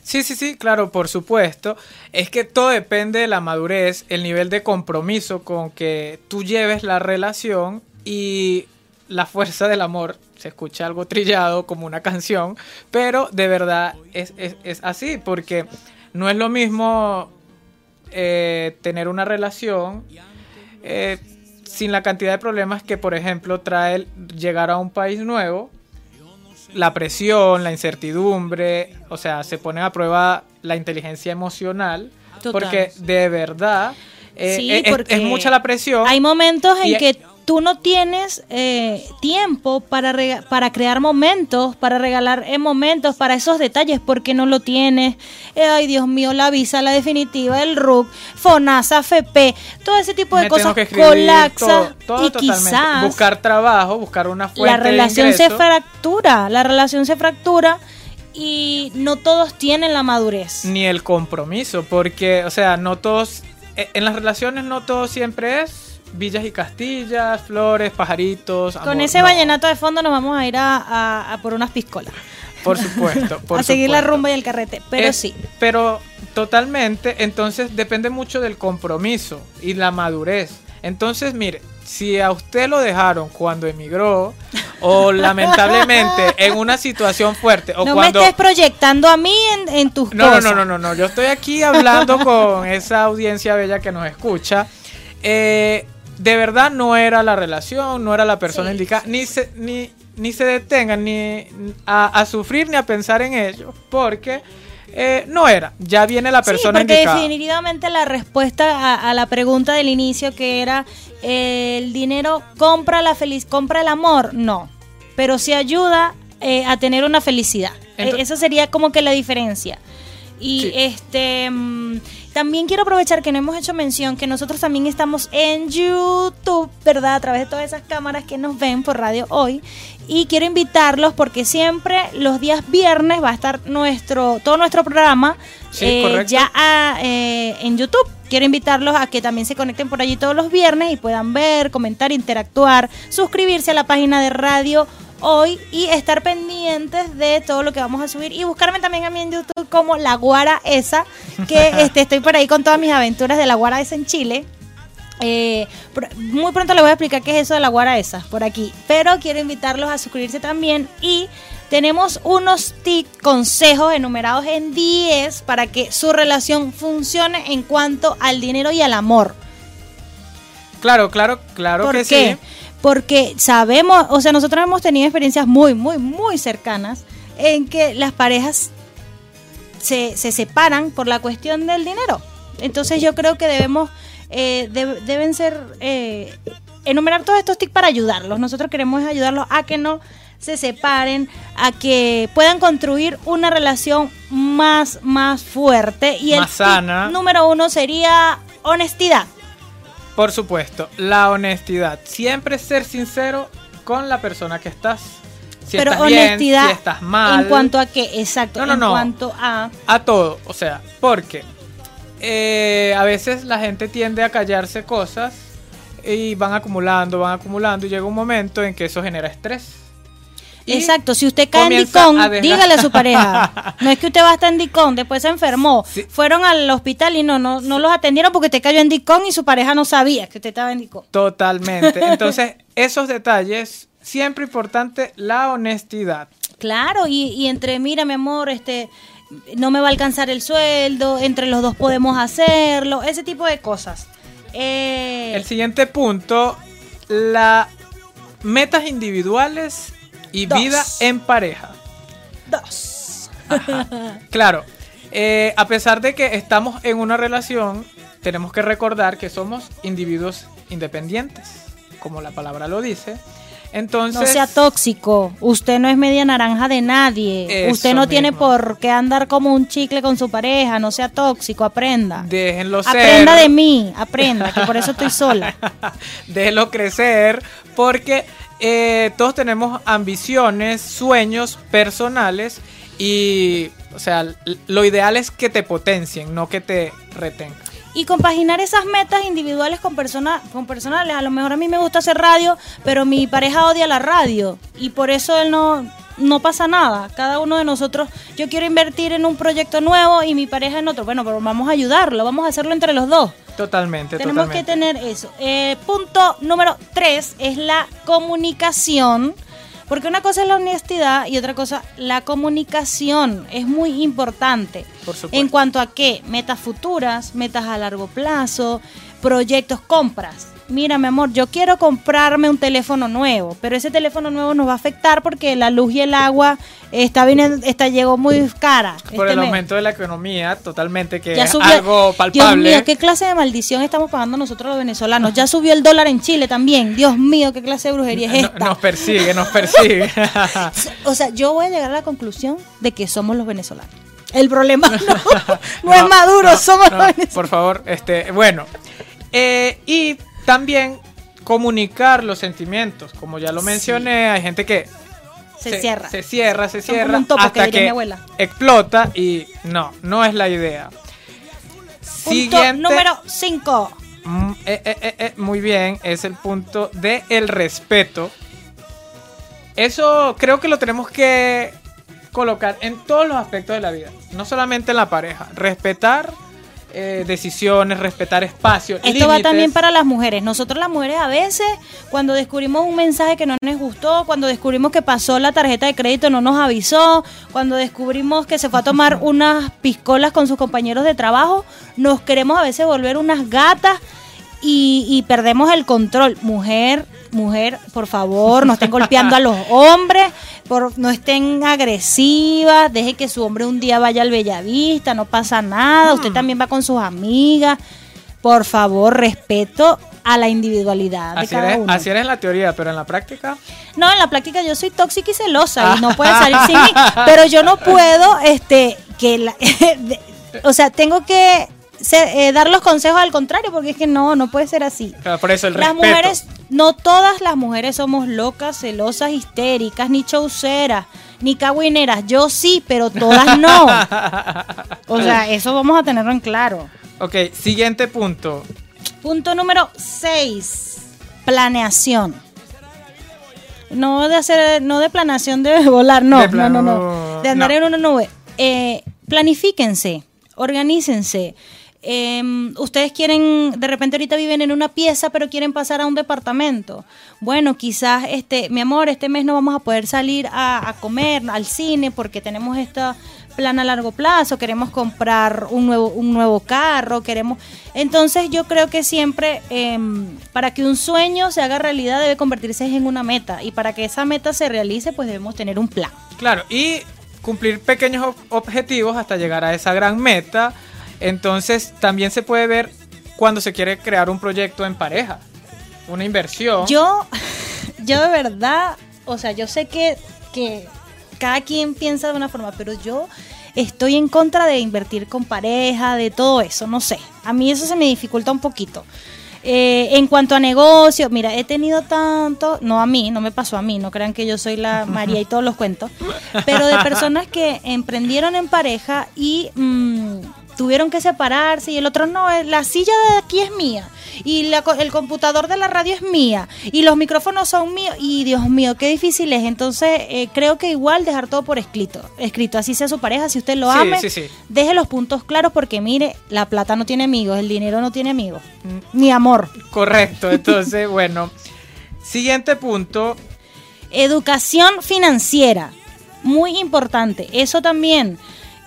Sí, sí, sí, claro, por supuesto. Es que todo depende de la madurez, el nivel de compromiso con que tú lleves la relación y la fuerza del amor. Se escucha algo trillado como una canción, pero de verdad es, es- es así, porque no es lo mismo eh, tener una relación eh, sin la cantidad de problemas que, por ejemplo, trae el llegar a un país nuevo, la presión, la incertidumbre, o sea, se pone a prueba la inteligencia emocional, Total. porque de verdad eh, Sí, es- porque es mucha la presión. Hay momentos en Y- que tú no tienes eh, tiempo para, para crear momentos, para regalar eh, momentos, para esos detalles, porque no lo tienes. Eh, ay, Dios mío, la visa, la definitiva, el RUC, FONASA, FP, todo ese tipo de Me cosas colapsa todo, todo y totalmente. quizás buscar trabajo, buscar una fuente la relación de se fractura, la relación se fractura y no todos tienen la madurez. ni el compromiso, porque, o sea, no todos, eh, en las relaciones no todo siempre es villas y castillas, flores, pajaritos. Con amor, ese no. vallenato de fondo nos vamos a ir a, a- a por unas piscolas. Por supuesto. por a seguir la rumba y el carrete, pero sí. Pero totalmente, entonces depende mucho del compromiso y la madurez. Entonces, mire, si a usted lo dejaron cuando emigró o lamentablemente en una situación fuerte o no cuando me estés proyectando a mí en, en tus No, no, cosas. no, no, no, no. Yo estoy aquí hablando con esa audiencia bella que nos escucha. Eh, de verdad no era la relación, no era la persona Sí. indicada, ni se, ni, ni se detengan ni a, a sufrir ni a pensar en ello, porque eh, no era. Ya viene la persona sí, porque indicada. definitivamente la respuesta a, a la pregunta del inicio que era eh, el dinero compra la feliz, compra el amor, no, pero sí ayuda eh, a tener una felicidad. Eh, Ento- Esa sería como que la diferencia. Y Sí. este mm, también quiero aprovechar que no hemos hecho mención que nosotros también estamos en YouTube, ¿verdad? A través de todas esas cámaras que nos ven por radio hoy. Y quiero invitarlos porque siempre los días viernes va a estar nuestro, todo nuestro programa Sí, eh, ya a, eh, en YouTube. Quiero invitarlos a que también se conecten por allí todos los viernes y puedan ver, comentar, interactuar, suscribirse a la página de radio hoy y estar pendientes de todo lo que vamos a subir y buscarme también a mí en YouTube como La Guara Esa, que este, estoy por ahí con todas mis aventuras de La Guara Esa en Chile. Eh, muy pronto les voy a explicar qué es eso de la guara esa por aquí. Pero quiero invitarlos a suscribirse también y tenemos unos tips, consejos enumerados en 10 para que su relación funcione en cuanto al dinero y al amor. Claro, claro, claro ¿Por que qué? sí. Porque sabemos, o sea, nosotros hemos tenido experiencias muy, muy, muy cercanas en que las parejas se, se separan por la cuestión del dinero. Entonces yo creo que debemos, eh, deb- deben ser, eh, enumerar todos estos tips para ayudarlos. Nosotros queremos ayudarlos a que no se separen, a que puedan construir una relación más, más fuerte. Y el Más tip sana. número uno sería honestidad. Por supuesto, la honestidad. Siempre ser sincero con la persona que estás. Si pero estás bien, honestidad si estás mal. en cuanto a qué exacto No, no, en no. cuanto a A todo, o sea, porque eh, a veces la gente tiende a callarse cosas y van acumulando, van acumulando y llega un momento en que eso genera estrés. Y exacto si usted cae en dicón a dígale a su pareja no es que usted va a estar en dicón después se enfermó Sí. fueron al hospital y no no no los atendieron porque te cayó en dicón y su pareja no sabía que usted estaba en dicón Totalmente. Entonces, esos detalles, siempre importante la honestidad. claro y, y entre mira mi amor este no me va a alcanzar el sueldo entre los dos podemos hacerlo ese tipo de cosas Eh, El siguiente punto, las metas individuales y Dos. vida en pareja. dos Claro, eh, a pesar de que estamos en una relación, tenemos que recordar que somos individuos independientes, como la palabra lo dice. Entonces, No sea tóxico. Usted no es media naranja de nadie. Usted no tiene por qué andar como un chicle con su pareja. No sea tóxico. Aprenda. déjenlo ser. Aprenda de mí. Aprenda. Que por eso estoy sola. déjenlo crecer, porque eh, todos tenemos ambiciones, sueños personales y, o sea, lo ideal es que te potencien, no que te retengan. Y compaginar esas metas individuales con, persona, con personales. A lo mejor a mí me gusta hacer radio, pero mi pareja odia la radio. Y por eso él no, no pasa nada. Cada uno de nosotros, yo quiero invertir en un proyecto nuevo y mi pareja en otro. Bueno, pero vamos a ayudarlo. Vamos a hacerlo entre los dos. Totalmente, Tenemos totalmente. que tener eso. Eh, punto número tres es la comunicación. Porque una cosa es la honestidad y otra cosa la comunicación. Es muy importante. Por. En cuanto a qué? Metas futuras, metas a largo plazo, proyectos, compras. Mira mi amor, yo quiero comprarme un teléfono nuevo, pero ese teléfono nuevo nos va a afectar porque la luz y el agua está viniendo, está llegó muy cara. Por este el mes. aumento de la economía, totalmente, que Ya es subió- algo Dios palpable. mío, qué clase de maldición estamos pagando nosotros los venezolanos. Ya subió el dólar en Chile también. Dios mío, qué clase de brujería es No- esta. nos persigue, nos persigue. O sea, yo voy a llegar a la conclusión de que somos los venezolanos. El problema no, no es Maduro, no, somos los venezolanos. Por favor, este, bueno. Eh, y también comunicar los sentimientos. Como ya lo Sí. mencioné, hay gente que Se, cierra. Se cierra, se Son cierra. que hasta que explota y no, no es la idea. Punto número 5. Mm, eh, eh, eh, muy bien, es el punto de el respeto. Eso creo que lo tenemos que colocar en todos los aspectos de la vida, no solamente en la pareja. Respetar eh, decisiones, respetar espacios. Esto va también para las mujeres. Nosotros las mujeres a veces, cuando descubrimos un mensaje que no nos gustó, cuando descubrimos que pasó la tarjeta de crédito no nos avisó, cuando descubrimos que se fue a tomar unas piscolas con sus compañeros de trabajo, nos queremos a veces volver unas gatas y, y perdemos el control. Mujer, mujer, por favor, no estén golpeando a los hombres, por, no estén agresivas, deje que su hombre un día vaya al Bellavista, no pasa nada, usted también va con sus amigas. Por favor, respeto a la individualidad de Así cada eres, uno. así eres en la teoría, pero en la práctica. No, en la práctica yo soy tóxica y celosa y no puede salir sin mí. Pero yo no puedo, este, que la- de- o sea, tengo que ser- eh, dar los consejos al contrario, porque es que no, no puede ser así. Claro, Por eso el Las respeto. mujeres, no todas las mujeres somos locas, celosas, histéricas, ni chauceras, ni cagüineras. Yo sí, pero todas no. O sea, eso vamos a tenerlo en claro. Ok, siguiente punto. Punto número 6. Planeación. No de hacer, no de planeación de volar, no, De no, plan- no, no. De andar no. en una nube. Eh, planifíquense, organícense. Em, ustedes quieren, de repente ahorita viven en una pieza, pero quieren pasar a un departamento. Bueno, quizás, este, mi amor, este mes no vamos a poder salir a, comer, al cine, porque tenemos esta plan a largo plazo, queremos comprar un nuevo, un nuevo carro, queremos... Entonces yo creo que siempre em, para que un sueño se haga realidad debe convertirse en una meta y para que esa meta se realice pues debemos tener un plan. Claro, y cumplir pequeños ob- objetivos hasta llegar a esa gran meta. Entonces también se puede ver cuando se quiere crear un proyecto en pareja, una inversión. Yo, yo de verdad, o sea, yo sé que, que cada quien piensa de una forma, pero yo estoy en contra de invertir con pareja, de todo eso, no sé. A mí eso se me dificulta un poquito. Eh, en cuanto a negocio, mira, he tenido tanto, no a mí, no me pasó a mí, no crean que yo soy la María y todos los cuentos, pero de personas que emprendieron en pareja y mm, tuvieron que separarse y el otro no, eh, la silla de aquí es mía y la el computador de la radio es mía y los micrófonos son míos y Dios mío, qué difícil es. Entonces eh, creo que igual dejar todo por escrito, escrito, así sea su pareja, si usted lo Sí, ame, sí, sí. deje los puntos claros porque mire, la plata no tiene amigos, el dinero no tiene amigos, ni amor. Correcto, entonces, bueno. Siguiente punto. Educación financiera, muy importante. Eso también,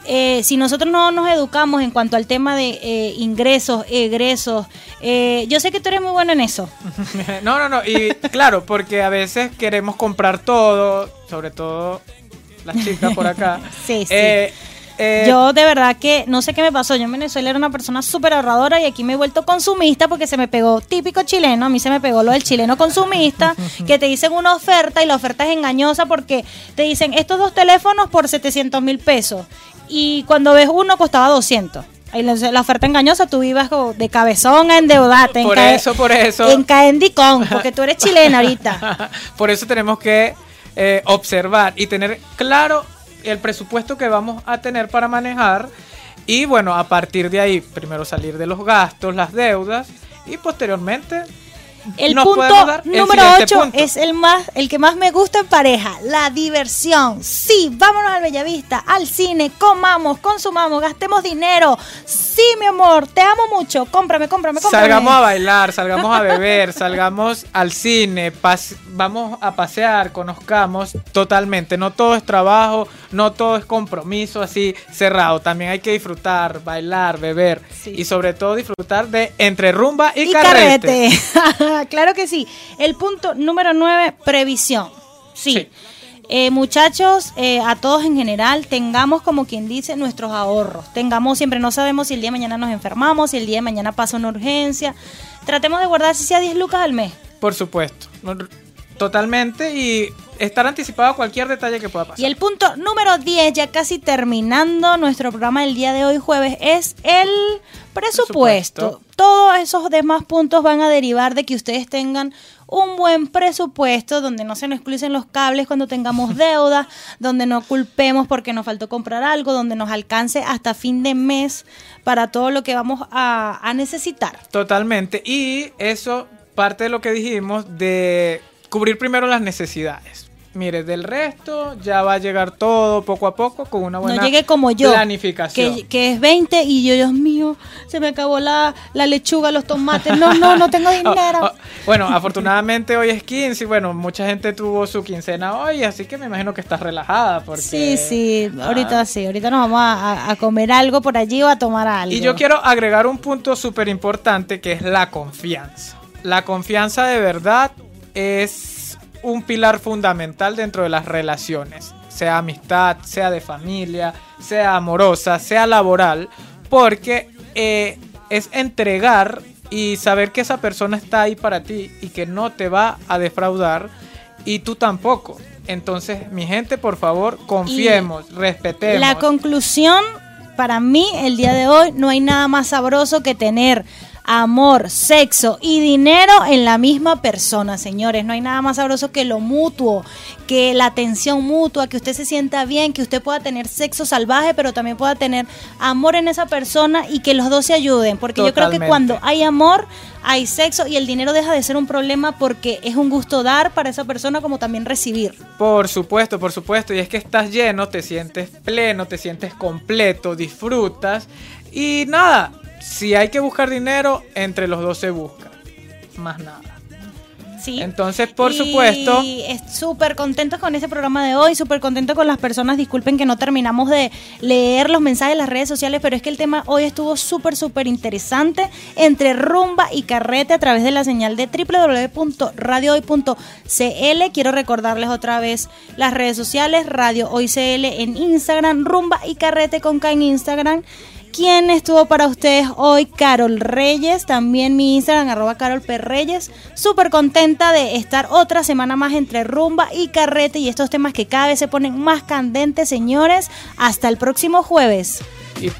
eh, si nosotros no nos educamos en cuanto al tema de eh, ingresos, egresos, eh, yo sé que tú eres muy bueno en eso. no, no, no. Y claro, porque a veces queremos comprar todo, sobre todo las chicas por acá. Sí, sí. Eh, Yo de verdad que no sé qué me pasó. Yo en Venezuela era una persona súper ahorradora y aquí me he vuelto consumista porque se me pegó típico chileno. A mí se me pegó lo del chileno consumista, que te dicen una oferta y la oferta es engañosa porque te dicen estos dos teléfonos por 700 mil pesos y cuando ves uno costaba 200. Ahí la, la oferta engañosa, tú vivas como de cabezón a endeudarte. en Por eso, por eso. En Caendicón, porque tú eres chilena ahorita. Por eso tenemos que eh, observar y tener claro el presupuesto que vamos a tener para manejar. Y bueno, a partir de ahí, primero salir de los gastos, las deudas y posteriormente El nos punto el número siguiente 8 punto. es el más el que más me gusta en pareja, la diversión. Sí, vámonos al Bellavista, al cine, comamos, consumamos, gastemos dinero. Sí, mi amor, te amo mucho. Cómprame, cómprame, cómprame. Salgamos a bailar, salgamos a beber, salgamos al cine, vamos a pasear, conozcamos totalmente. No todo es trabajo, no todo es compromiso así cerrado. También hay que disfrutar, bailar, beber Sí. y sobre todo disfrutar de entre rumba y, y carrete. carrete. claro que sí. El punto número 9, previsión. Sí. Sí. Eh, muchachos, eh, a todos en general, tengamos como quien dice nuestros ahorros. Tengamos siempre, no sabemos si el día de mañana nos enfermamos, si el día de mañana pasa una urgencia. Tratemos de guardar si sea 10 lucas al mes. Por supuesto. Totalmente. Y estar anticipado a cualquier detalle que pueda pasar. Y el punto número 10, ya casi terminando nuestro programa del día de hoy jueves, es el presupuesto. Presupuesto. Todos esos demás puntos van a derivar de que ustedes tengan un buen presupuesto donde no se nos excluyen los cables cuando tengamos deudas, donde no culpemos porque nos faltó comprar algo, donde nos alcance hasta fin de mes para todo lo que vamos a, a necesitar. Totalmente. Y eso parte de lo que dijimos de cubrir primero las necesidades. Mire, del resto ya va a llegar todo poco a poco con una buena no llegue como yo, planificación. Que, que es 20 y yo, Dios mío, se me acabó la, la lechuga, los tomates. No, no, no tengo dinero. Oh, oh, bueno, afortunadamente hoy es 15 y bueno, mucha gente tuvo su quincena hoy, así que me imagino que estás relajada. Porque, Sí, sí, Ah. ahorita sí, ahorita nos vamos a, a- a comer algo por allí o a tomar algo. Y yo quiero agregar un punto súper importante que es la confianza. La confianza de verdad es un pilar fundamental dentro de las relaciones, sea amistad, sea de familia, sea amorosa, sea laboral, porque eh, es entregar y saber que esa persona está ahí para ti y que no te va a defraudar y tú tampoco. Entonces, mi gente, por favor, confiemos, respetemos. La conclusión, para mí, el día de hoy, no hay nada más sabroso que tener amor, sexo y dinero en la misma persona, señores. No hay nada más sabroso que lo mutuo, que la atención mutua, que usted se sienta bien, que usted pueda tener sexo salvaje, pero también pueda tener amor en esa persona y que los dos se ayuden. Porque yo creo que cuando hay amor, hay sexo y el dinero deja de ser un problema porque es un gusto dar para esa persona como también recibir. Por supuesto, por supuesto. Y es que estás lleno, te sientes pleno, te sientes completo, disfrutas. Y nada, si hay que buscar dinero, entre los dos se busca. Más nada. Sí. Entonces, por Y supuesto, es súper contentos con ese programa de hoy, súper contentos con las personas. Disculpen que no terminamos de leer los mensajes de las redes sociales, pero es que el tema hoy estuvo súper, súper interesante entre rumba y carrete a través de la señal de www.radiohoy.cl. Quiero recordarles otra vez las redes sociales, Radio Hoy CL en Instagram, rumba y carrete con K en Instagram. ¿Quién estuvo para ustedes hoy? Carol Reyes, también mi Instagram, arroba Carol P. Reyes. Súper contenta de estar otra semana más entre rumba y carrete y estos temas que cada vez se ponen más candentes, señores. Hasta el próximo jueves. y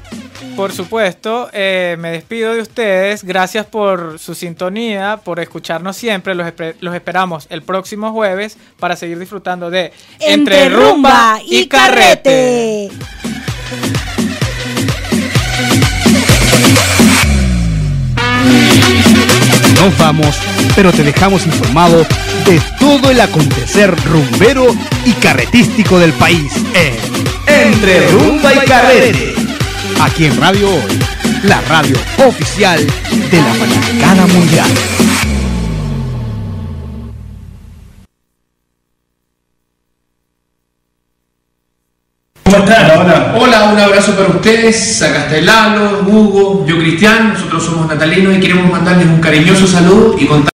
por supuesto, eh, me despido de ustedes. Gracias por su sintonía, por escucharnos siempre. Los, los esperamos el próximo jueves para seguir disfrutando de Entre rumba y carrete. Nos vamos, pero te dejamos informado de todo el acontecer rumbero y carretístico del país en Entre Rumba y Carrete. Aquí en Radio Hoy, la radio oficial de la Fanaticada Mundial. ¿Cómo están? Hola. Hola, un abrazo para ustedes. Acá está Lalo, Hugo, yo Cristian, nosotros somos natalinos y queremos mandarles un cariñoso saludo y contar